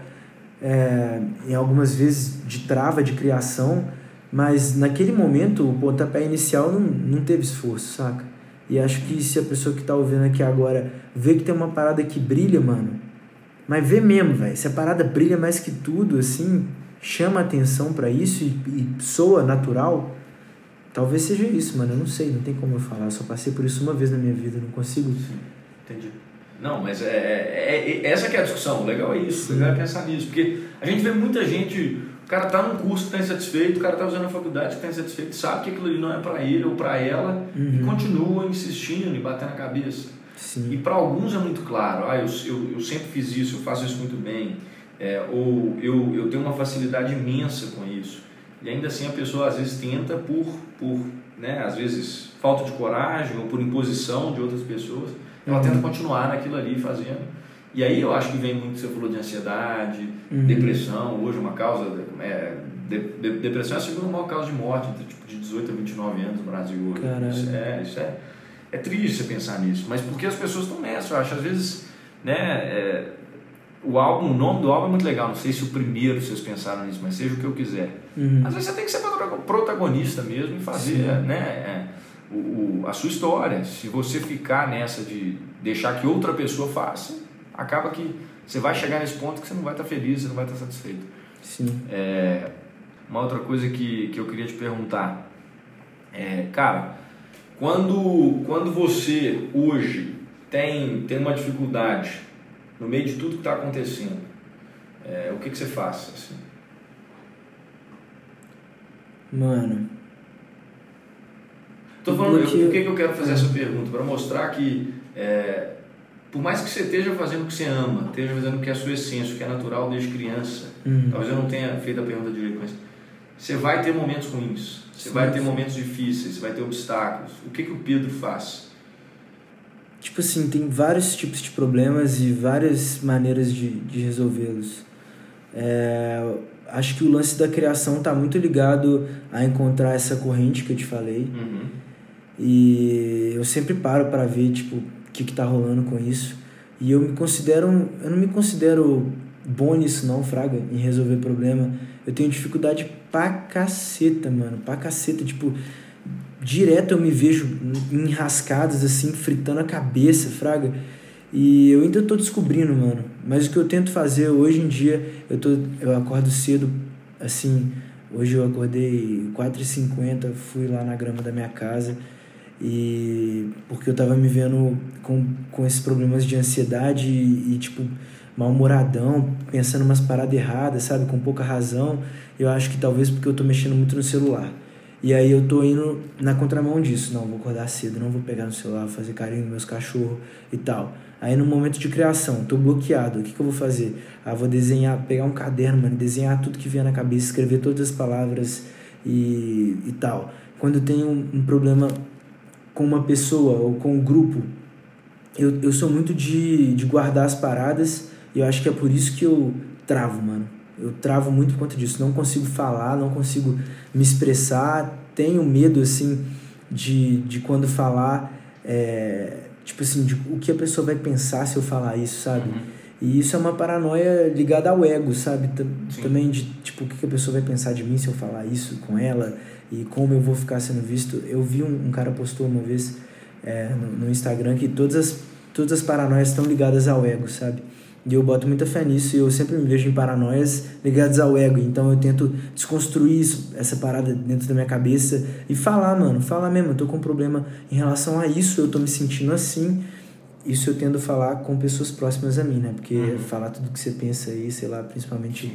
Speaker 1: É, em algumas vezes de trava de criação mas naquele momento, o pontapé inicial não, não teve esforço, saca? E acho que se a pessoa que tá ouvindo aqui agora vê que tem uma parada que brilha, mano, mas vê mesmo, velho, se a parada brilha mais que tudo, assim, chama atenção para isso e, e soa natural, talvez seja isso, mano. Eu não sei, não tem como eu falar. Eu só passei por isso uma vez na minha vida, não consigo.
Speaker 2: Entendi. Não, mas é, é, é, essa que é a discussão. O legal é isso, o legal é pensar nisso. Porque a gente vê muita gente o cara está num curso que está insatisfeito, o cara está fazendo a faculdade que está insatisfeito, sabe que aquilo ali não é para ele ou para ela uhum. e continua insistindo e batendo a cabeça.
Speaker 1: Sim.
Speaker 2: E para alguns é muito claro, ah, eu, eu, eu sempre fiz isso, eu faço isso muito bem, é, ou eu, eu tenho uma facilidade imensa com isso. E ainda assim a pessoa às vezes tenta por, por né, às vezes falta de coragem ou por imposição de outras pessoas, ela uhum. tenta continuar naquilo ali fazendo e aí eu acho que vem muito, você falou de ansiedade, uhum. depressão, hoje uma causa, é, de, de, depressão é a segunda maior causa de morte, entre, tipo, de 18 a 29 anos no Brasil hoje.
Speaker 1: Caralho.
Speaker 2: Isso é, isso é, é triste você pensar nisso, mas porque as pessoas estão nessa, eu acho, às vezes, né, é, o álbum, o nome do álbum é muito legal, não sei se o primeiro vocês pensaram nisso, mas seja o que eu quiser.
Speaker 1: Uhum.
Speaker 2: Às vezes você tem que ser protagonista mesmo e fazer, Sim. né, é, o, o, a sua história. Se você ficar nessa de deixar que outra pessoa faça, acaba que você vai chegar nesse ponto que você não vai estar feliz, você não vai estar satisfeito.
Speaker 1: Sim.
Speaker 2: É, uma outra coisa que, que eu queria te perguntar é, cara, quando, quando você hoje tem, tem uma dificuldade no meio de tudo que está acontecendo, é, o que, que você faz? Assim?
Speaker 1: Mano.
Speaker 2: Tô falando, eu, por que, que eu quero fazer essa pergunta? Para mostrar que é, por mais que você esteja fazendo o que você ama, esteja fazendo o que é a sua essência, o que é natural desde criança,
Speaker 1: uhum.
Speaker 2: talvez eu não tenha feito a pergunta direito, mas você vai ter momentos ruins, você sim, vai ter sim. momentos difíceis, você vai ter obstáculos. O que, que o Pedro faz?
Speaker 1: Tipo assim, tem vários tipos de problemas e várias maneiras de, de resolvê-los. É, acho que o lance da criação está muito ligado a encontrar essa corrente que eu te falei.
Speaker 2: Uhum.
Speaker 1: E eu sempre paro para ver, tipo, que que tá rolando com isso. E eu me considero, eu não me considero bom nisso não, fraga, em resolver problema. Eu tenho dificuldade pra caceta, mano, pra caceta, tipo, direto eu me vejo enrascadas assim, fritando a cabeça, fraga. E eu ainda tô descobrindo, mano. Mas o que eu tento fazer hoje em dia, eu, tô, eu acordo cedo, assim, hoje eu acordei 4h50, fui lá na grama da minha casa e porque eu tava me vendo com, com esses problemas de ansiedade e, e tipo mal-humoradão, pensando umas paradas erradas, sabe, com pouca razão. Eu acho que talvez porque eu tô mexendo muito no celular. E aí eu tô indo na contramão disso. Não, vou acordar cedo, não vou pegar no celular, fazer carinho nos meus cachorros e tal. Aí no momento de criação, tô bloqueado, o que, que eu vou fazer? Ah, vou desenhar, pegar um caderno, mano, desenhar tudo que vier na cabeça, escrever todas as palavras e, e tal. Quando eu tenho um, um problema com uma pessoa ou com um grupo, eu, eu sou muito de, de guardar as paradas e eu acho que é por isso que eu travo, mano. Eu travo muito por conta disso. Não consigo falar, não consigo me expressar. Tenho medo, assim, de, de quando falar, é, tipo assim, de, o que a pessoa vai pensar se eu falar isso, sabe? Uhum. E isso é uma paranoia ligada ao ego, sabe? Sim. Também de, tipo, o que a pessoa vai pensar de mim se eu falar isso com ela e como eu vou ficar sendo visto. Eu vi um, um cara postou uma vez é, no, no Instagram que todas as, todas as paranoias estão ligadas ao ego, sabe? E eu boto muita fé nisso e eu sempre me vejo em paranoias ligadas ao ego. Então eu tento desconstruir isso, essa parada dentro da minha cabeça e falar, mano, falar mesmo. Eu tô com um problema em relação a isso, eu tô me sentindo assim. Isso eu tendo falar com pessoas próximas a mim, né? Porque uhum. falar tudo que você pensa aí, sei lá, principalmente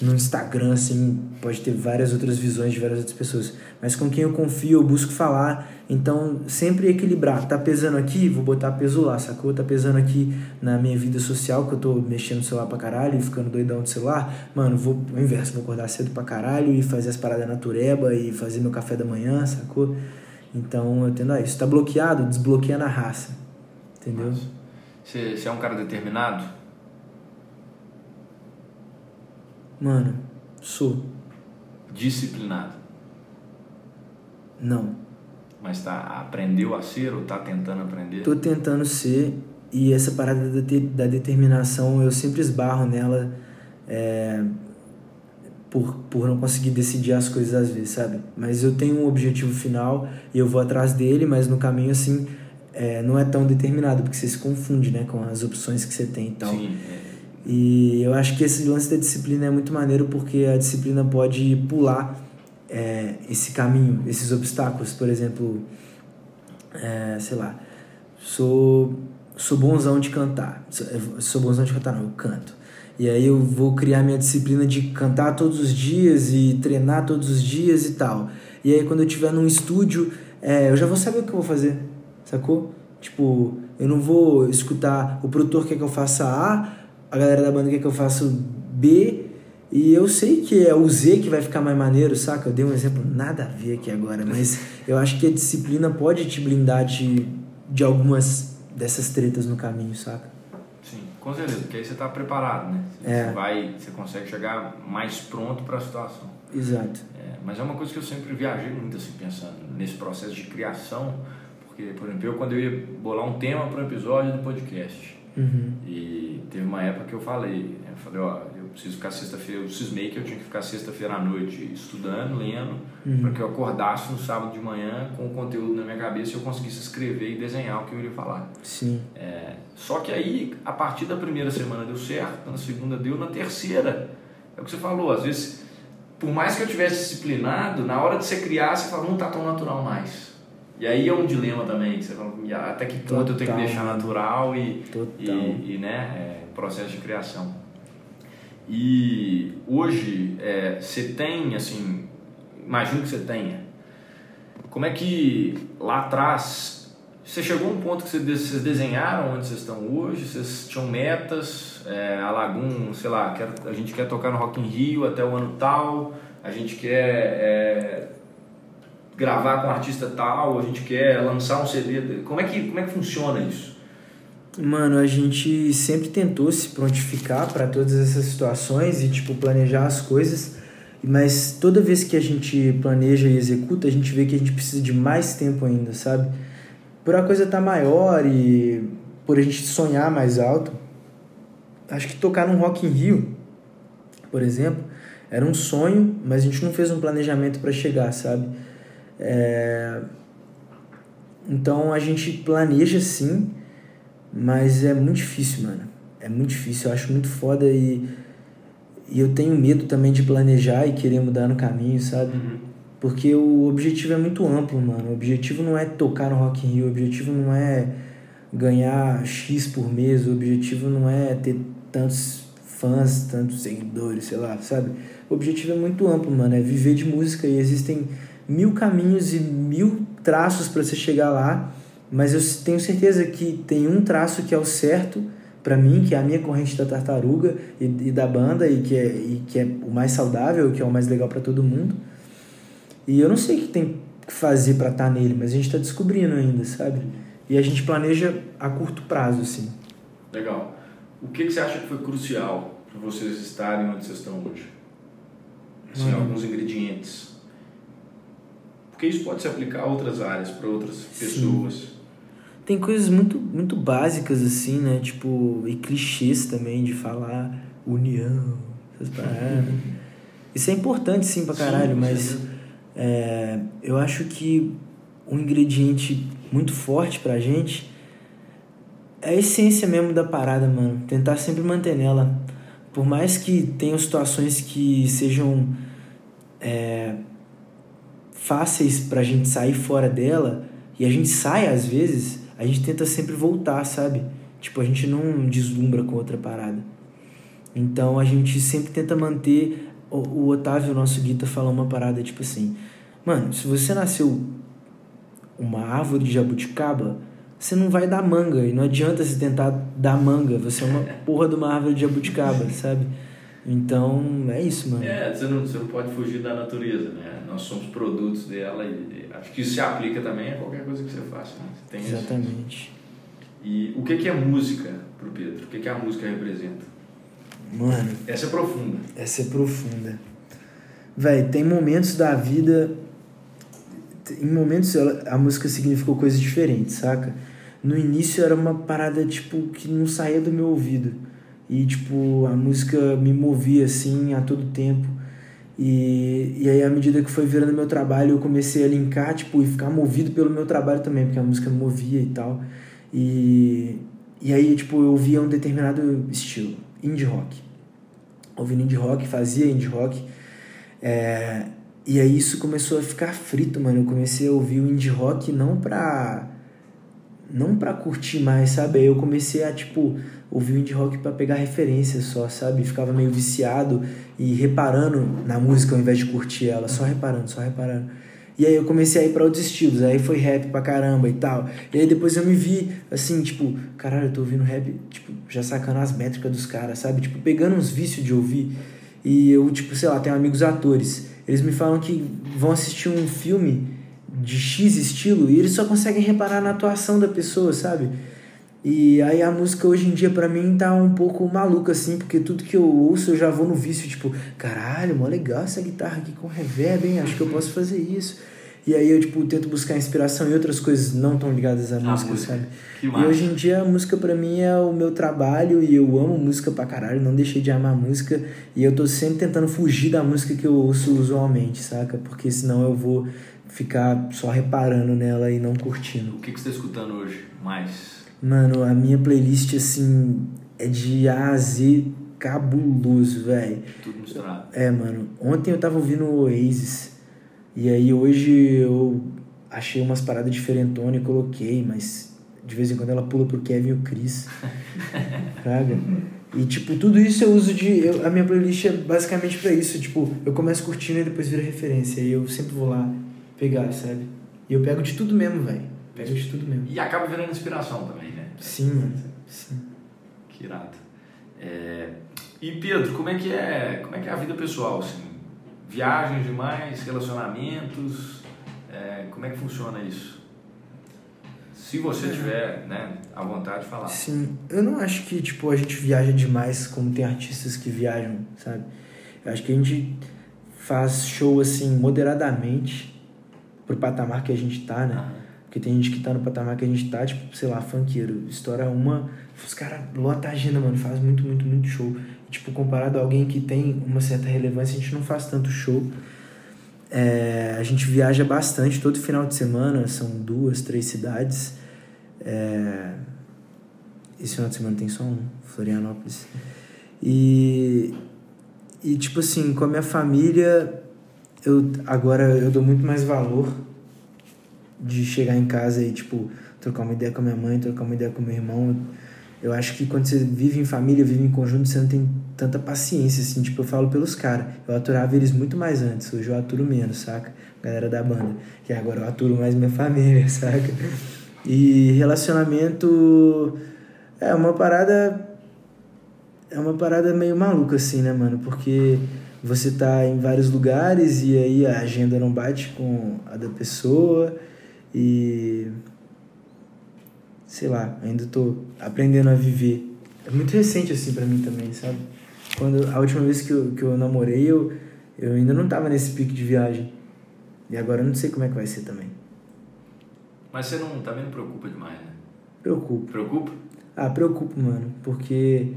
Speaker 1: no Instagram, assim, pode ter várias outras visões de várias outras pessoas. Mas com quem eu confio, eu busco falar. Então, sempre equilibrar. Tá pesando aqui, vou botar peso lá, sacou? Tá pesando aqui na minha vida social, que eu tô mexendo no celular pra caralho e ficando doidão no celular. Mano, vou o inverso, vou acordar cedo pra caralho e fazer as paradas natureba e fazer meu café da manhã, sacou? Então, eu tendo a isso. Tá bloqueado? Desbloqueia na raça. Entendeu?
Speaker 2: Você é um cara determinado?
Speaker 1: Mano, sou.
Speaker 2: Disciplinado?
Speaker 1: Não.
Speaker 2: Mas tá, aprendeu a ser ou tá tentando aprender?
Speaker 1: Tô tentando ser e essa parada da, da determinação eu sempre esbarro nela é, por, por não conseguir decidir as coisas às vezes, sabe? Mas eu tenho um objetivo final e eu vou atrás dele, mas no caminho assim é, não é tão determinado, porque você se confunde né, com as opções que você tem e tal.
Speaker 2: Sim, é
Speaker 1: e eu acho que esse lance da disciplina é muito maneiro porque a disciplina pode pular é, esse caminho, esses obstáculos. Por exemplo, é, sei lá, sou, sou bonzão de cantar. Sou, sou bonzão de cantar, não, eu canto. E aí eu vou criar minha disciplina de cantar todos os dias e treinar todos os dias e tal. E aí quando eu estiver num estúdio, é, eu já vou saber o que eu vou fazer, sacou? Tipo, eu não vou escutar o produtor quer que eu faça A, a galera da banda quer que eu faça B e eu sei que é o Z que vai ficar mais maneiro, saca? Eu dei um exemplo nada a ver aqui agora, mas eu acho que a disciplina pode te blindar de, de algumas dessas tretas no caminho, saca?
Speaker 2: Sim, com certeza, porque aí você está preparado, né? Você, é. vai, você consegue chegar mais pronto para a situação.
Speaker 1: Exato.
Speaker 2: É, mas é uma coisa que eu sempre viajei muito assim, pensando nesse processo de criação, porque, por exemplo, eu quando eu ia bolar um tema para um episódio do podcast,
Speaker 1: Uhum.
Speaker 2: E teve uma época que eu falei, eu falei, ó, eu preciso ficar sexta-feira, eu cismei que eu tinha que ficar sexta-feira à noite estudando, lendo, uhum. para que eu acordasse no sábado de manhã com o conteúdo na minha cabeça e eu conseguisse escrever e desenhar o que eu iria falar.
Speaker 1: Sim.
Speaker 2: É, só que aí, a partir da primeira semana deu certo, na segunda deu, na terceira, é o que você falou, às vezes, por mais que eu tivesse disciplinado, na hora de você criar, você fala, não tá tão natural mais. E aí é um dilema também, você fala, até que ponto Total. eu tenho que deixar natural e, e, e, né, é, processo de criação. E hoje é, você tem, assim, imagino que você tenha, como é que lá atrás, você chegou a um ponto que vocês desenharam onde vocês estão hoje, vocês tinham metas, é, a Lagoon, sei lá, quer, a gente quer tocar no Rock in Rio até o ano tal, a gente quer é, gravar com um artista tal, a gente quer lançar um CD. Como é que, como é que funciona isso?
Speaker 1: Mano, a gente sempre tentou se prontificar para todas essas situações e tipo planejar as coisas, mas toda vez que a gente planeja e executa, a gente vê que a gente precisa de mais tempo ainda, sabe? Por a coisa tá maior e por a gente sonhar mais alto. Acho que tocar num Rock in Rio, por exemplo, era um sonho, mas a gente não fez um planejamento para chegar, sabe? É... Então a gente planeja sim, Mas é muito difícil, mano. É muito difícil, eu acho muito foda e, e eu tenho medo também de planejar e querer mudar no caminho, sabe?
Speaker 2: Uhum.
Speaker 1: Porque o objetivo é muito amplo, mano. O objetivo não é tocar no Rock in Rio, o objetivo não é ganhar X por mês, o objetivo não é ter tantos fãs, tantos seguidores, sei lá, sabe? O objetivo é muito amplo, mano. É viver de música e existem mil caminhos e mil traços para você chegar lá, mas eu tenho certeza que tem um traço que é o certo para mim, que é a minha corrente da tartaruga e, e, da banda e que, é, e que é o mais saudável, que é o mais legal para todo mundo. E eu não sei o que tem que fazer para estar tá nele, mas a gente está descobrindo ainda, sabe? E a gente planeja a curto prazo, assim.
Speaker 2: Legal. O que, que você acha que foi crucial para vocês estarem onde vocês estão hoje? Assim, uhum. alguns ingredientes. Porque isso pode se aplicar a outras áreas, para outras pessoas. Sim
Speaker 1: tem coisas muito, muito básicas, assim, né? Tipo, e clichês também de falar união, essas paradas. Isso é importante, sim, pra caralho, sim, mas é, eu acho que um ingrediente muito forte pra gente é a essência mesmo da parada, mano. Tentar sempre manter nela. Por mais que tenham situações que sejam é, fáceis pra gente sair fora dela, e a gente sai às vezes, a gente tenta sempre voltar, sabe? Tipo, a gente não deslumbra com outra parada. Então a gente sempre tenta manter. O, o Otávio, nosso guita, fala uma parada tipo assim: Mano, se você nasceu uma árvore de jabuticaba, você não vai dar manga. E não adianta você tentar dar manga. Você é uma porra de uma árvore de jabuticaba, sabe? Então, é isso, mano.
Speaker 2: É, você não, você não pode fugir da natureza, né? Nós somos produtos dela e acho que isso se aplica também a qualquer coisa que você faça. Né? Você
Speaker 1: tem Exatamente.
Speaker 2: Isso. E o que, que é música pro Pedro? O que, que a música representa?
Speaker 1: Mano.
Speaker 2: Essa é profunda.
Speaker 1: Essa é profunda. Véi, tem momentos da vida. Em momentos a música significou coisas diferentes, saca? No início era uma parada, tipo, que não saía do meu ouvido e, tipo, a música me movia, assim, a todo tempo. E, e aí, à medida que foi virando meu trabalho, eu comecei a linkar, tipo, e ficar movido pelo meu trabalho também, porque a música me movia e tal. E, e aí, tipo, eu ouvia um determinado estilo, indie rock. Ouvindo indie rock, fazia indie rock. É, e aí isso começou a ficar frito, mano. Eu comecei a ouvir o indie rock não pra... Não pra curtir mais, sabe? Aí eu comecei a, tipo ouvir o indie rock para pegar referência só, sabe? Ficava meio viciado e reparando na música ao invés de curtir ela, só reparando, só reparando. E aí eu comecei a ir para outros estilos, aí foi rap pra caramba e tal. E aí depois eu me vi assim, tipo, caralho, eu tô ouvindo rap, tipo, já sacando as métricas dos caras, sabe? Tipo, pegando uns vícios de ouvir. E eu, tipo, sei lá, tenho amigos atores. Eles me falam que vão assistir um filme de X estilo e eles só conseguem reparar na atuação da pessoa, sabe? E aí a música hoje em dia para mim tá um pouco maluca assim, porque tudo que eu ouço eu já vou no vício, tipo, caralho, mó legal essa guitarra aqui com reverb, hein? Acho que eu posso fazer isso. E aí eu tipo tento buscar inspiração em outras coisas não tão ligadas à música, música, sabe? e hoje em dia a música para mim é o meu trabalho e eu amo música pra caralho, não deixei de amar música e eu tô sempre tentando fugir da música que eu ouço usualmente, saca? Porque senão eu vou ficar só reparando nela e não curtindo.
Speaker 2: O que, que você tá escutando hoje mais?
Speaker 1: Mano, a minha playlist, assim, é de A a Z cabuloso, velho.
Speaker 2: Tudo misturado.
Speaker 1: É, mano. Ontem eu tava ouvindo o Oasis. E aí hoje eu achei umas paradas diferentonas e coloquei, mas de vez em quando ela pula pro Kevin e o Chris. Fraga. E, tipo, tudo isso eu uso de. Eu, a minha playlist é basicamente para isso. Tipo, eu começo curtindo e depois vira referência. E eu sempre vou lá pegar, sabe? E eu pego de tudo mesmo, velho. De tudo mesmo.
Speaker 2: E acaba virando inspiração também.
Speaker 1: Sim, mano. Sim.
Speaker 2: Que irado. É... E Pedro, como é que é, como é que é a vida pessoal, assim? Viagens demais, relacionamentos, é... como é que funciona isso? Se você é. tiver, né, a vontade de falar.
Speaker 1: Sim, eu não acho que, tipo, a gente viaja demais como tem artistas que viajam, sabe? Eu acho que a gente faz show, assim, moderadamente pro patamar que a gente tá, né? Uhum. Porque tem gente que tá no patamar que a gente tá, tipo, sei lá, funkeiro. Estoura uma, os caras lota a agenda, mano, faz muito, muito, muito show. E, tipo, comparado a alguém que tem uma certa relevância, a gente não faz tanto show. É, a gente viaja bastante todo final de semana, são duas, três cidades. É, esse final de semana tem só um, Florianópolis. E, e tipo assim, com a minha família, eu agora eu dou muito mais valor de chegar em casa e, tipo, trocar uma ideia com a minha mãe, trocar uma ideia com meu irmão. Eu acho que quando você vive em família, vive em conjunto, você não tem tanta paciência, assim. Tipo, eu falo pelos caras. Eu aturava eles muito mais antes. Hoje eu aturo menos, saca? Galera da banda. Que agora eu aturo mais minha família, saca? E relacionamento é uma parada. É uma parada meio maluca, assim, né, mano? Porque você tá em vários lugares e aí a agenda não bate com a da pessoa e. Sei lá, ainda tô aprendendo a viver. É muito recente, assim, para mim também, sabe? Quando a última vez que eu, que eu namorei, eu, eu ainda não tava nesse pique de viagem. E agora eu não sei como é que vai ser também.
Speaker 2: Mas você não também não preocupa demais, né?
Speaker 1: Preocupo.
Speaker 2: Preocupa?
Speaker 1: Ah, preocupo, mano, porque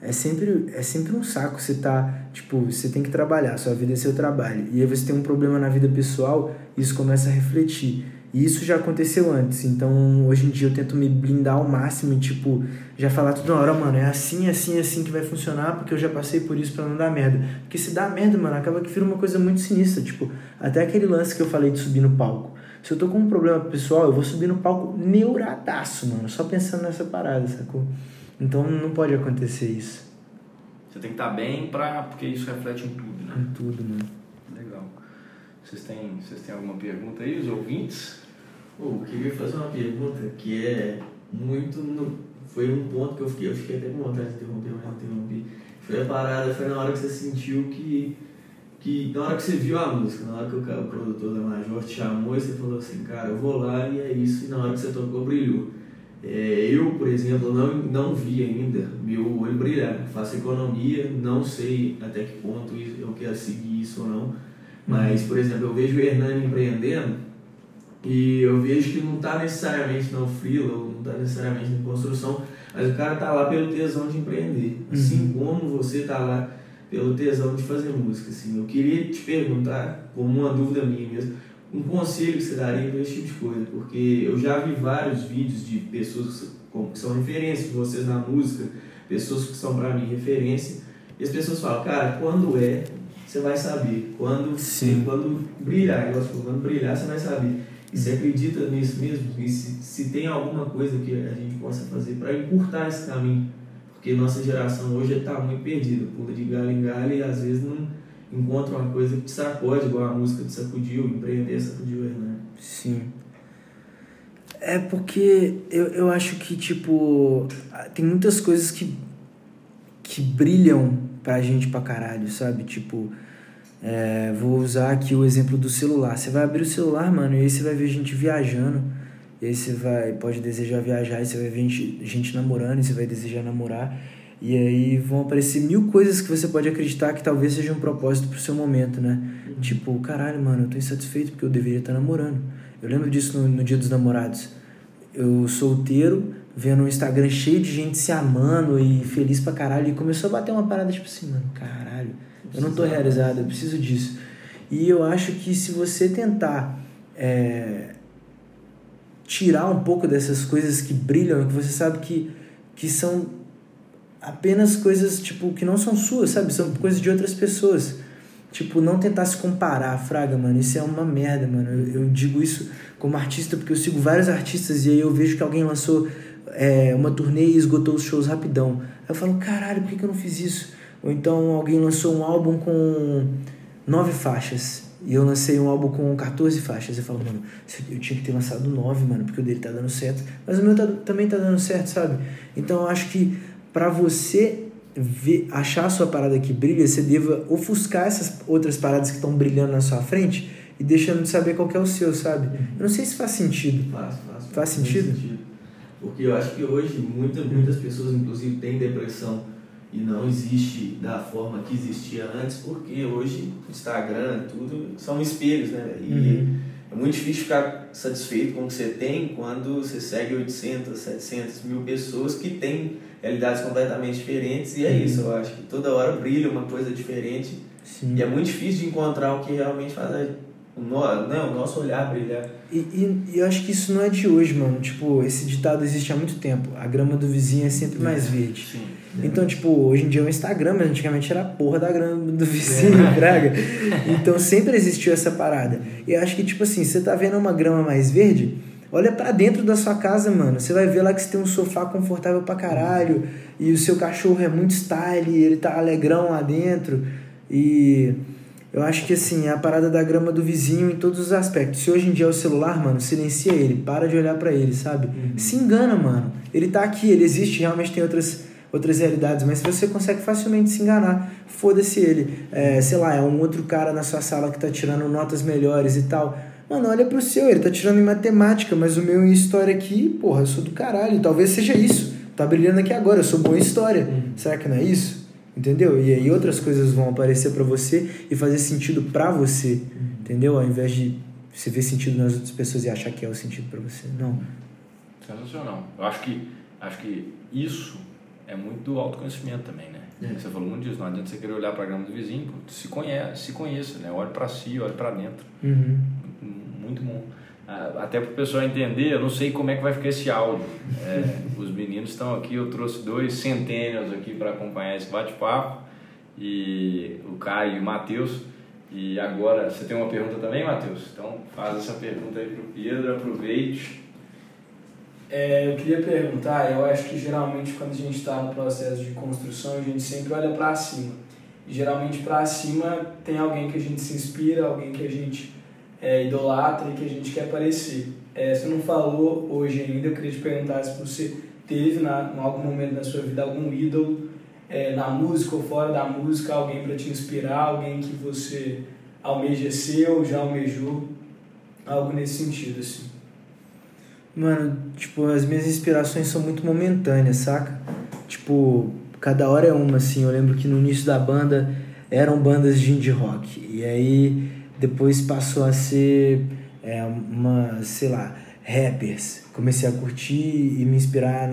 Speaker 1: é sempre, é sempre um saco você tá, tipo, você tem que trabalhar, sua vida é seu trabalho. E aí você tem um problema na vida pessoal, isso começa a refletir. E isso já aconteceu antes, então hoje em dia eu tento me blindar ao máximo e, tipo, já falar toda hora, mano, é assim, assim, assim que vai funcionar, porque eu já passei por isso para não dar merda. Porque se dá merda, mano, acaba que vira uma coisa muito sinistra, tipo, até aquele lance que eu falei de subir no palco. Se eu tô com um problema pessoal, eu vou subir no palco neuradaço, mano, só pensando nessa parada, sacou? Então não pode acontecer isso.
Speaker 2: Você tem que estar tá bem pra, porque isso reflete em tudo, né?
Speaker 1: Em tudo, mano.
Speaker 2: Legal. Vocês têm, vocês têm alguma pergunta aí, os ouvintes?
Speaker 3: Eu queria fazer uma pergunta que é muito. No, foi um ponto que eu fiquei, eu fiquei até com vontade de interromper, mas interrompi. Foi a parada, foi na hora que você sentiu que. que na hora que você viu a música, na hora que o, o produtor da Major te chamou e você falou assim, cara, eu vou lá e é isso, e na hora que você tocou, brilhou. É, eu, por exemplo, não, não vi ainda meu olho brilhar. Faço economia, não sei até que ponto eu quero seguir isso ou não. Mas, por exemplo, eu vejo o Hernani empreendendo e eu vejo que não está necessariamente no freela, ou não está necessariamente em construção, mas o cara está lá pelo tesão de empreender. Assim uhum. como você está lá pelo tesão de fazer música. Assim. Eu queria te perguntar, como uma dúvida minha mesmo, um conselho que você daria para esse tipo de coisa, porque eu já vi vários vídeos de pessoas que são referências de vocês na música, pessoas que são para mim referência, e as pessoas falam, cara, quando é, você vai saber. Quando,
Speaker 1: Sim.
Speaker 3: quando brilhar, quando brilhar, você vai saber. E você acredita nisso mesmo? E se, se tem alguma coisa que a gente possa fazer para encurtar esse caminho? Porque nossa geração hoje está muito perdida, pula de galho em galho e às vezes não encontra uma coisa que te sacode, igual a música te sacudiu, empreender sacudiu né?
Speaker 1: Sim. É porque eu, eu acho que, tipo, tem muitas coisas que, que brilham pra gente pra caralho, sabe? Tipo, é, vou usar aqui o exemplo do celular. Você vai abrir o celular, mano, e aí você vai ver gente viajando. E aí você vai, pode desejar viajar, e você vai ver gente, gente namorando, e você vai desejar namorar. E aí vão aparecer mil coisas que você pode acreditar que talvez seja um propósito pro seu momento, né? Tipo, caralho, mano, eu tô insatisfeito porque eu deveria estar namorando. Eu lembro disso no, no dia dos namorados. Eu solteiro, vendo um Instagram cheio de gente se amando e feliz pra caralho. E começou a bater uma parada tipo assim, mano, caralho, eu não tô realizado, eu preciso disso. E eu acho que se você tentar é, tirar um pouco dessas coisas que brilham, que você sabe que, que são apenas coisas, tipo, que não são suas, sabe? São coisas de outras pessoas. Tipo, não tentar se comparar, fraga, mano. Isso é uma merda, mano. Eu, eu digo isso como artista porque eu sigo vários artistas e aí eu vejo que alguém lançou é, uma turnê e esgotou os shows rapidão. Aí eu falo, caralho, por que, que eu não fiz isso? Ou então alguém lançou um álbum com nove faixas e eu lancei um álbum com 14 faixas. Eu falo, mano, eu tinha que ter lançado nove, mano, porque o dele tá dando certo. Mas o meu tá, também tá dando certo, sabe? Então eu acho que para você ver, achar a sua parada que brilha, você deva ofuscar essas outras paradas que estão brilhando na sua frente e deixando de saber qual é o seu, sabe? Eu não sei se faz sentido.
Speaker 3: Faz, faz.
Speaker 1: Faz sentido?
Speaker 3: sentido? Porque eu acho que hoje muitas, muitas pessoas, inclusive, têm depressão e não existe da forma que existia antes, porque hoje o Instagram, tudo são espelhos, né? E uhum. é muito difícil ficar satisfeito com o que você tem quando você segue 800, 700 mil pessoas que têm realidades completamente diferentes e é isso, eu acho que toda hora brilha uma coisa diferente
Speaker 1: Sim.
Speaker 3: e é muito difícil de encontrar o que realmente faz a, o, no, né, o nosso olhar brilhar.
Speaker 1: E, e, e, eu acho que isso não é de hoje, mano. Tipo, esse ditado existe há muito tempo. A grama do vizinho é sempre mais verde.
Speaker 2: Sim.
Speaker 1: Então, tipo, hoje em dia é o Instagram, mas antigamente era a porra da grama do vizinho, braga. Então sempre existiu essa parada. E eu acho que, tipo assim, você tá vendo uma grama mais verde, olha para dentro da sua casa, mano. Você vai ver lá que você tem um sofá confortável pra caralho. E o seu cachorro é muito style, ele tá alegrão lá dentro. E eu acho que assim, é a parada da grama do vizinho em todos os aspectos. Se hoje em dia é o celular, mano, silencia ele, para de olhar para ele, sabe? Uhum. Se engana, mano. Ele tá aqui, ele existe, realmente tem outras outras realidades, mas você consegue facilmente se enganar, foda-se ele. É, sei lá, é um outro cara na sua sala que tá tirando notas melhores e tal. Mano, olha pro seu, ele tá tirando em matemática, mas o meu em história aqui, porra, eu sou do caralho. Talvez seja isso. Tá brilhando aqui agora, eu sou bom em história. Uhum. Será que não é isso? Entendeu? E aí outras coisas vão aparecer para você e fazer sentido para você. Uhum. Entendeu? Ao invés de você ver sentido nas outras pessoas e achar que é o sentido para você. Não.
Speaker 2: Sensacional. Eu acho que, acho que isso é muito autoconhecimento também, né? É. Você falou muito disso, não adianta você querer olhar para a grama do vizinho, se conhece, se conheça, né? Olhe para si, olhe para dentro.
Speaker 1: Uhum.
Speaker 2: Muito, muito bom. Ah, até para o pessoal entender, eu não sei como é que vai ficar esse áudio. É, os meninos estão aqui, eu trouxe dois centênios aqui para acompanhar esse bate-papo, e o Caio e o Matheus. E agora, você tem uma pergunta também, Matheus? Então faz essa pergunta aí para o Pedro, aproveite.
Speaker 4: É, eu queria perguntar, eu acho que geralmente quando a gente está no processo de construção, a gente sempre olha para cima. Geralmente para cima tem alguém que a gente se inspira, alguém que a gente é, idolatra e que a gente quer parecer. É, você não falou hoje ainda, eu queria te perguntar se você teve na, em algum momento da sua vida algum ídolo é, na música ou fora da música, alguém para te inspirar, alguém que você almeja ser ou já almejou, algo nesse sentido assim.
Speaker 1: Mano, tipo, as minhas inspirações são muito momentâneas, saca? Tipo, cada hora é uma, assim. Eu lembro que no início da banda eram bandas de indie rock. E aí depois passou a ser é, uma, sei lá, rappers. Comecei a curtir e me inspirar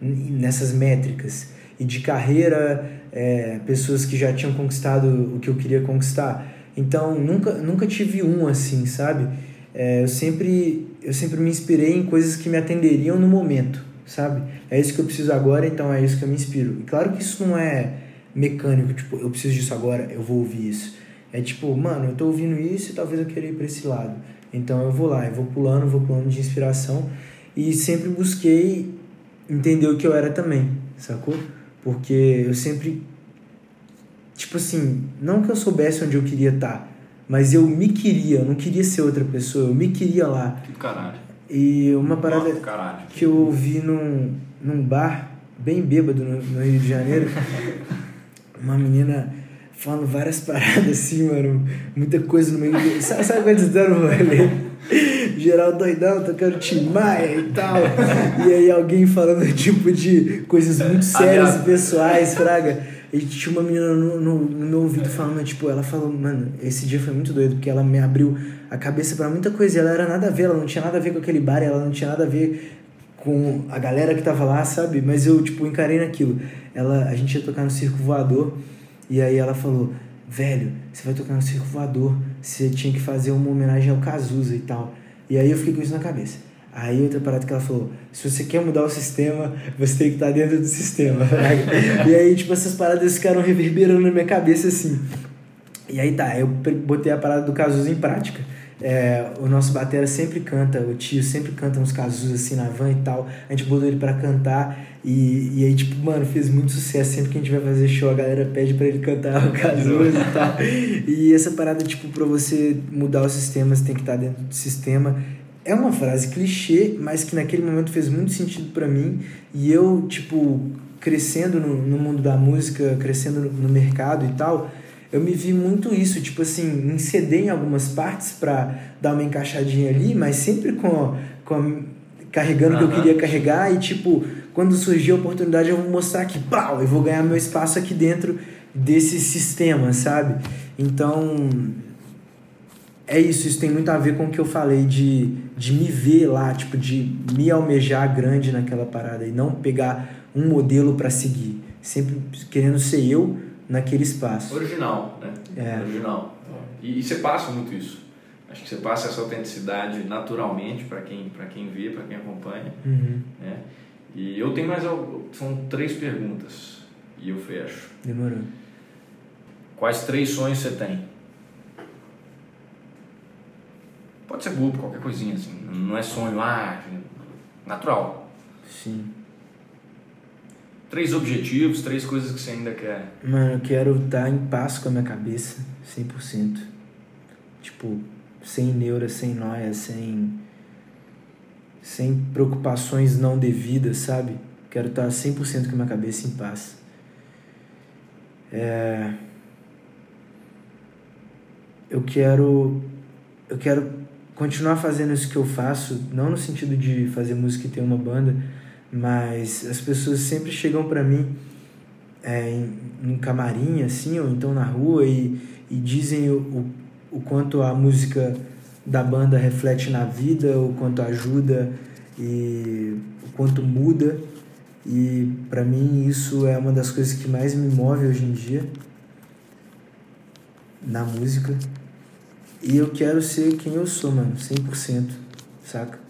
Speaker 1: nessas métricas. E de carreira, é, pessoas que já tinham conquistado o que eu queria conquistar. Então, nunca, nunca tive um assim, sabe? É, eu sempre eu sempre me inspirei em coisas que me atenderiam no momento, sabe? É isso que eu preciso agora, então é isso que eu me inspiro. E claro que isso não é mecânico, tipo, eu preciso disso agora, eu vou ouvir isso. É tipo, mano, eu tô ouvindo isso e talvez eu queira ir pra esse lado. Então eu vou lá, eu vou pulando, vou pulando de inspiração e sempre busquei entender o que eu era também, sacou? Porque eu sempre tipo assim, não que eu soubesse onde eu queria estar, tá, mas eu me queria, eu não queria ser outra pessoa, eu me queria lá.
Speaker 2: Que caralho.
Speaker 1: E uma parada que eu ouvi num, num bar, bem bêbado no, no Rio de Janeiro, uma menina falando várias paradas assim, mano, muita coisa no meio do. Sabe, sabe quando você tá no rolê? Geral doidão, tocando Maia e tal. E aí alguém falando tipo de coisas muito sérias e pessoais, fraga. E tinha uma menina no, no, no, meu ouvido falando, tipo, ela falou, mano, esse dia foi muito doido, porque ela me abriu a cabeça para muita coisa. E ela era nada a ver, ela não tinha nada a ver com aquele bar, ela não tinha nada a ver com a galera que tava lá, sabe? Mas eu, tipo, encarei naquilo. Ela, a gente ia tocar no circo voador, e aí ela falou, velho, você vai tocar no circo voador, você tinha que fazer uma homenagem ao Cazuza e tal. E aí eu fiquei com isso na cabeça. Aí outra parada que ela falou, se você quer mudar o sistema, você tem que estar dentro do sistema. e aí, tipo, essas paradas ficaram reverberando na minha cabeça assim. E aí tá, eu botei a parada do Cazuza em prática. É, o nosso batera sempre canta, o tio sempre canta uns casus assim na van e tal. A gente botou ele para cantar e, e aí, tipo, mano, fez muito sucesso. Sempre que a gente vai fazer show, a galera pede para ele cantar o casus e tal. E essa parada, tipo, pra você mudar o sistema, você tem que estar dentro do sistema. É uma frase clichê, mas que naquele momento fez muito sentido para mim. E eu, tipo, crescendo no, no mundo da música, crescendo no, no, mercado e tal, eu me vi muito isso, tipo assim, me ceder em algumas partes para dar uma encaixadinha ali, mas sempre com, com carregando o que eu queria carregar e, tipo, quando surgir a oportunidade eu vou mostrar que, pau, eu vou ganhar meu espaço aqui dentro desse sistema, sabe? Então, é isso, isso tem muito a ver com o que eu falei de, de me ver lá, tipo, de me almejar grande naquela parada e não pegar um modelo para seguir. Sempre querendo ser eu naquele espaço.
Speaker 2: Original, né?
Speaker 1: É.
Speaker 2: Original. E, e você passa muito isso. Acho que você passa essa autenticidade naturalmente para quem, quem vê, para quem acompanha.
Speaker 1: Uhum.
Speaker 2: Né? E eu tenho mais. São três perguntas e eu fecho.
Speaker 1: Demorou.
Speaker 2: Quais três sonhos você tem? Pode ser bobo, qualquer coisinha assim. Não é sonho, ah, natural.
Speaker 1: Sim.
Speaker 2: Três objetivos, três coisas que você ainda quer.
Speaker 1: Mano, eu quero estar em paz com a minha cabeça, 100%. Tipo, sem neura, sem noia, sem sem preocupações não devidas, sabe? Quero estar 100% com a minha cabeça em paz. É... Eu quero eu quero continuar fazendo isso que eu faço, não no sentido de fazer música e ter uma banda, mas as pessoas sempre chegam para mim é, em, em camarim, assim, ou então na rua e, e dizem o, o, o quanto a música da banda reflete na vida, o quanto ajuda e o quanto muda. E para mim isso é uma das coisas que mais me move hoje em dia na música. E eu quero ser quem eu sou, mano, 100%, saca?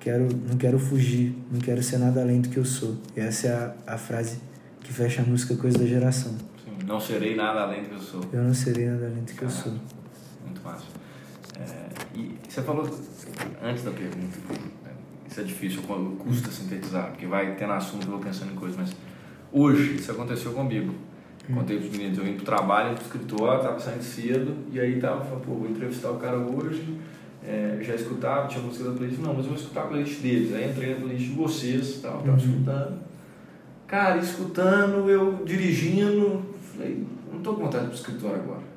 Speaker 1: Quero, não quero fugir, não quero ser nada além do que eu sou. E essa é a, a frase que fecha a música Coisa da Geração.
Speaker 2: Sim, não serei nada além do que eu sou.
Speaker 1: Eu não serei nada além do que eu sou.
Speaker 2: Muito massa. É, e você falou antes da pergunta, né, isso é difícil, custa sintetizar, porque vai tendo assunto, eu vou pensando em coisas, mas hoje isso aconteceu comigo. Contei pros meninos, eu vim pro trabalho, pro escritório, tava saindo cedo, e aí tava, pô, vou entrevistar o cara hoje, é, já escutava, tinha música da playlist, não, mas eu vou escutar a playlist deles. Aí entrei na playlist de vocês, tal, tava uhum. escutando. Cara, escutando, eu dirigindo, falei, não tô com vontade pro escritório agora.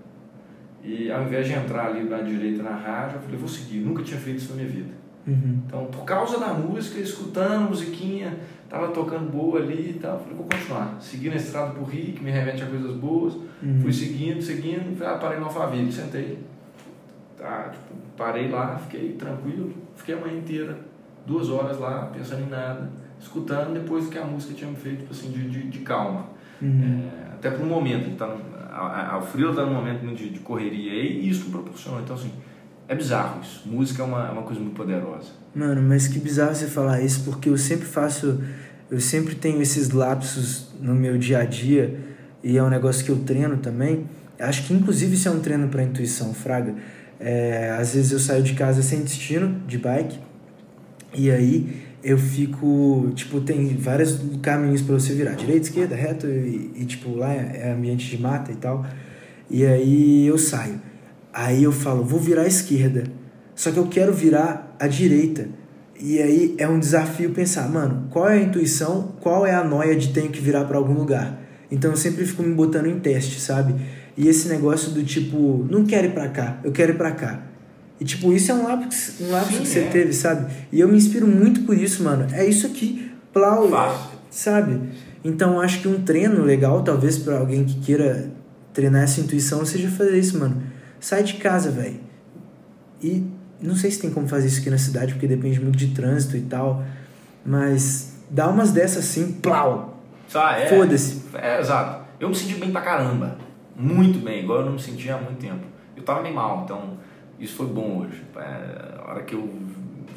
Speaker 2: E ao invés de entrar ali na direita na rádio, eu falei, vou seguir. Nunca tinha feito isso na minha vida.
Speaker 1: Uhum.
Speaker 2: Então, por causa da música, escutando musiquinha, tava tocando boa ali e tal, falei, vou continuar. Segui na estrada por Rio, que me remete a coisas boas. Uhum. Fui seguindo, seguindo, falei, ah, parei no Alphaville, sentei. Tá, tipo, parei lá, fiquei tranquilo, fiquei a manhã inteira, duas horas lá, pensando em nada, escutando depois que a música tinha me feito, tipo assim, de, de, de calma.
Speaker 1: Uhum.
Speaker 2: É, até para um momento, tá no, a, a, o frio está num momento de, de correria e isso proporcionou. Então, assim, é bizarro isso. Música é uma, é uma coisa muito poderosa.
Speaker 1: Mano, mas que bizarro você falar isso, porque eu sempre faço. Eu sempre tenho esses lapsos no meu dia a dia e é um negócio que eu treino também. Acho que, inclusive, isso é um treino para intuição, Fraga. É, às vezes eu saio de casa sem destino, de bike, e aí eu fico, tipo, tem vários caminhos para você virar, direita, esquerda, reto, e, e, tipo, lá é ambiente de mata e tal. E aí eu saio. Aí eu falo, vou virar à esquerda. Só que eu quero virar à direita. E aí é um desafio pensar, mano, qual é a intuição, qual é a noia de tenho que virar para algum lugar. Então eu sempre fico me botando em teste, sabe? E esse negócio do tipo, não quero ir pra cá, eu quero ir pra cá. E, tipo, isso é um lápis, um lápis Sim, que você é. teve, sabe? E eu me inspiro muito por isso, mano. É isso aqui, plau, sabe? Então, acho que um treino legal, talvez, para alguém que queira treinar essa intuição, seja fazer isso, mano. Sai de casa, velho. E não sei se tem como fazer isso aqui na cidade, porque depende muito de trânsito e tal. Mas dá umas dessas assim, plau.
Speaker 2: Ah, é,
Speaker 1: Foda-se.
Speaker 2: É, exato. Eu me senti bem pra caramba. Muito bem, igual eu não me sentia há muito tempo. Eu tava meio mal, então isso foi bom hoje. É, a hora que eu.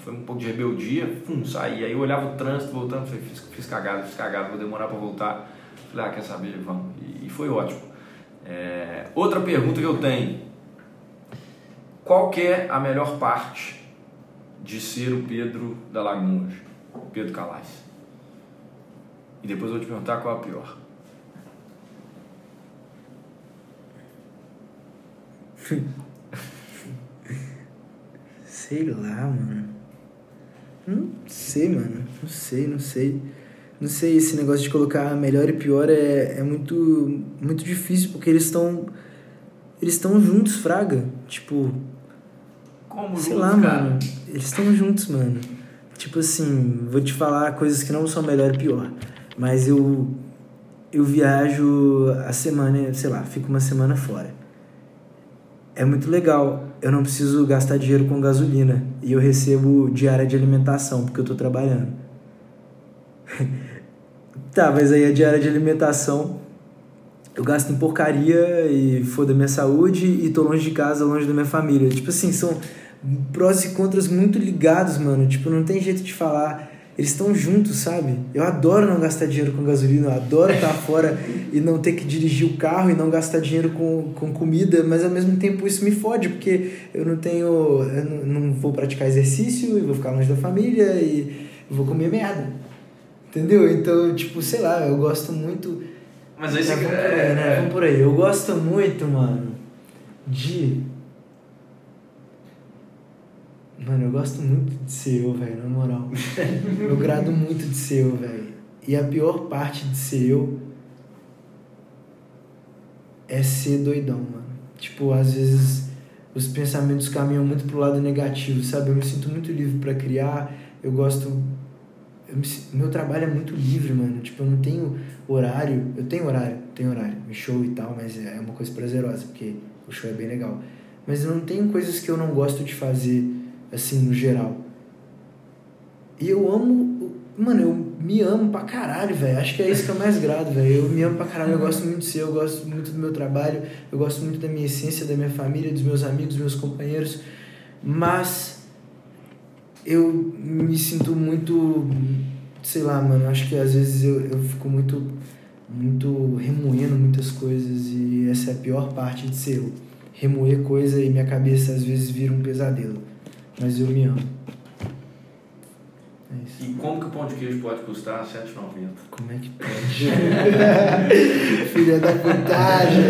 Speaker 2: Foi um pouco de rebeldia, pum, saí. Aí eu olhava o trânsito voltando, falei, fiz, fiz fiz cagada, vou demorar para voltar. Falei, ah, quer saber, vamos. E, e foi ótimo. É, outra pergunta que eu tenho. Qual é a melhor parte de ser o Pedro da Laguna hoje? Pedro Calais. E depois eu vou te perguntar qual é a pior.
Speaker 1: Sei lá, mano. Não sei, mano. Não sei, não sei. Não sei, esse negócio de colocar melhor e pior é, é muito, muito difícil, porque eles estão. Eles estão juntos, Fraga. Tipo.
Speaker 2: Como
Speaker 1: sei
Speaker 2: juntos,
Speaker 1: lá,
Speaker 2: cara?
Speaker 1: mano. Eles estão juntos, mano. Tipo assim, vou te falar coisas que não são melhor e pior. Mas eu. Eu viajo a semana, sei lá, fico uma semana fora é muito legal. Eu não preciso gastar dinheiro com gasolina e eu recebo diária de alimentação porque eu estou trabalhando. tá, mas aí a diária de alimentação eu gasto em porcaria e foda minha saúde e tô longe de casa, longe da minha família. Tipo assim, são prós e contras muito ligados, mano. Tipo, não tem jeito de falar. Eles estão juntos, sabe? Eu adoro não gastar dinheiro com gasolina, eu adoro estar fora e não ter que dirigir o carro e não gastar dinheiro com, com comida, mas ao mesmo tempo isso me fode, porque eu não tenho. Eu não vou praticar exercício e vou ficar longe da família e vou comer merda. Entendeu? Então, tipo, sei lá, eu gosto muito.
Speaker 2: Mas aí você
Speaker 1: vamos por
Speaker 2: é,
Speaker 1: aí, né? Vamos por aí. Eu gosto muito, mano, de. Mano, eu gosto muito de ser eu, velho, na moral. eu grado muito de ser eu, velho. E a pior parte de ser eu é ser doidão, mano. Tipo, às vezes os pensamentos caminham muito pro lado negativo, sabe? Eu me sinto muito livre para criar. Eu gosto. Eu me meu trabalho é muito livre, mano. Tipo, eu não tenho horário. Eu tenho horário, tenho horário. Show e tal, mas é uma coisa prazerosa, porque o show é bem legal. Mas eu não tenho coisas que eu não gosto de fazer, assim, no geral. E eu amo. Mano, eu me amo pra caralho, velho. Acho que é isso que eu mais grado, velho. Eu me amo pra caralho. Eu gosto muito de ser, eu gosto muito do meu trabalho, eu gosto muito da minha essência, da minha família, dos meus amigos, dos meus companheiros. Mas eu me sinto muito. Sei lá, mano. Acho que às vezes eu, eu fico muito. Muito remoendo muitas coisas e essa é a pior parte de ser eu. Remoer coisa e minha cabeça às vezes vira um pesadelo. Mas eu me amo. É isso.
Speaker 2: E como que o pão de queijo pode custar R$ 7,90?
Speaker 1: Como é que pode? Filha da putagem!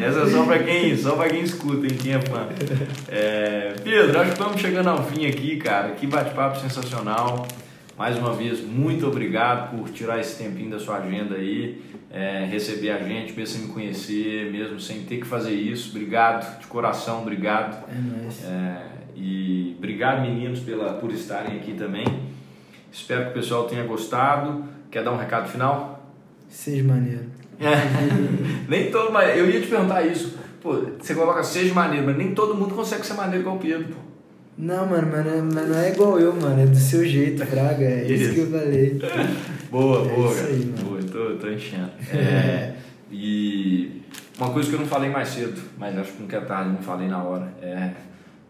Speaker 2: Essa é só pra quem, só pra quem escuta, hein? Quem é fã. É, Pedro, acho que estamos chegando ao fim aqui, cara. Que bate-papo sensacional. Mais uma vez, muito obrigado por tirar esse tempinho da sua agenda aí, é, receber a gente, mesmo sem me conhecer, mesmo sem ter que fazer isso. Obrigado, de coração, obrigado.
Speaker 1: É nóis.
Speaker 2: É, e obrigado, meninos, pela, por estarem aqui também. Espero que o pessoal tenha gostado. Quer dar um recado final?
Speaker 1: Seja maneiro.
Speaker 2: nem todo, mas eu ia te perguntar isso. Pô, você coloca seja maneiro, mas nem todo mundo consegue ser maneiro igual o Pedro, pô.
Speaker 1: Não, mano, mas não, é, mas não é igual eu, mano. É do seu jeito, Fraga. É isso,
Speaker 2: Isso.
Speaker 1: que eu falei.
Speaker 2: Boa,
Speaker 1: É
Speaker 2: boa,
Speaker 1: isso aí, mano.
Speaker 2: Boa, eu tô, tô enchendo. É, e uma coisa que eu não falei mais cedo, mas acho que nunca é tarde, não falei na hora. É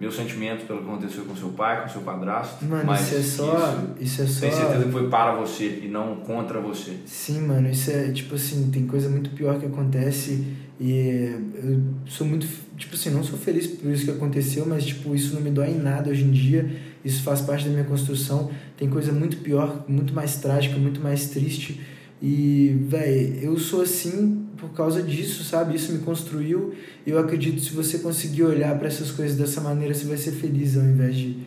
Speaker 2: meus sentimentos pelo que aconteceu com seu pai, com seu padrasto.
Speaker 1: Mano,
Speaker 2: mas
Speaker 1: isso é só. Isso, é só.
Speaker 2: Tenho certeza que foi para você e não contra você.
Speaker 1: Sim, mano, isso é tipo assim, tem coisa muito pior que acontece e eu sou muito, tipo assim, não sou feliz por isso que aconteceu, mas tipo, isso não me dói em nada hoje em dia, isso faz parte da minha construção. Tem coisa muito pior, muito mais trágica, muito mais triste e, véi, eu sou assim por causa disso, sabe? Isso me construiu eu acredito que se você conseguir olhar para essas coisas dessa maneira, você vai ser feliz ao invés de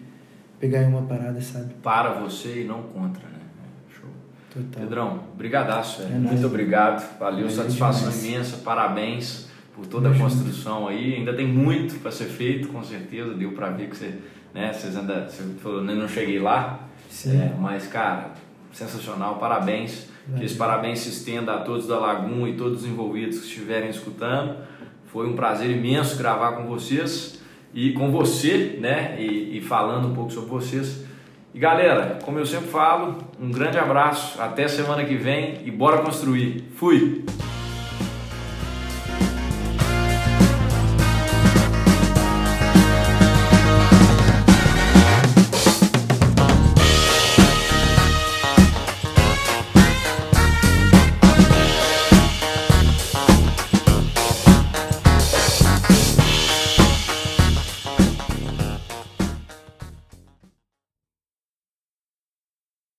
Speaker 1: pegar em uma parada, sabe?
Speaker 2: Para você e não contra, né? Show.
Speaker 1: Total.
Speaker 2: Pedrão, brigadaço, velho.
Speaker 1: É nóis.
Speaker 2: Muito obrigado. Valeu,
Speaker 1: Valeu
Speaker 2: satisfação
Speaker 1: demais.
Speaker 2: imensa. Parabéns por toda a construção aí. Ainda tem muito para ser feito, com certeza. Deu para ver que você, né, vocês ainda, você falou, "Nem não cheguei lá.
Speaker 1: Sim.
Speaker 2: É, mas, cara, sensacional. Parabéns. Que esse parabéns se estenda a todos da Lagoon e todos os envolvidos que estiverem escutando. Foi um prazer imenso gravar com vocês e com você, né? E, e falando um pouco sobre vocês. E galera, como eu sempre falo, um grande abraço, até semana que vem e bora construir. Fui!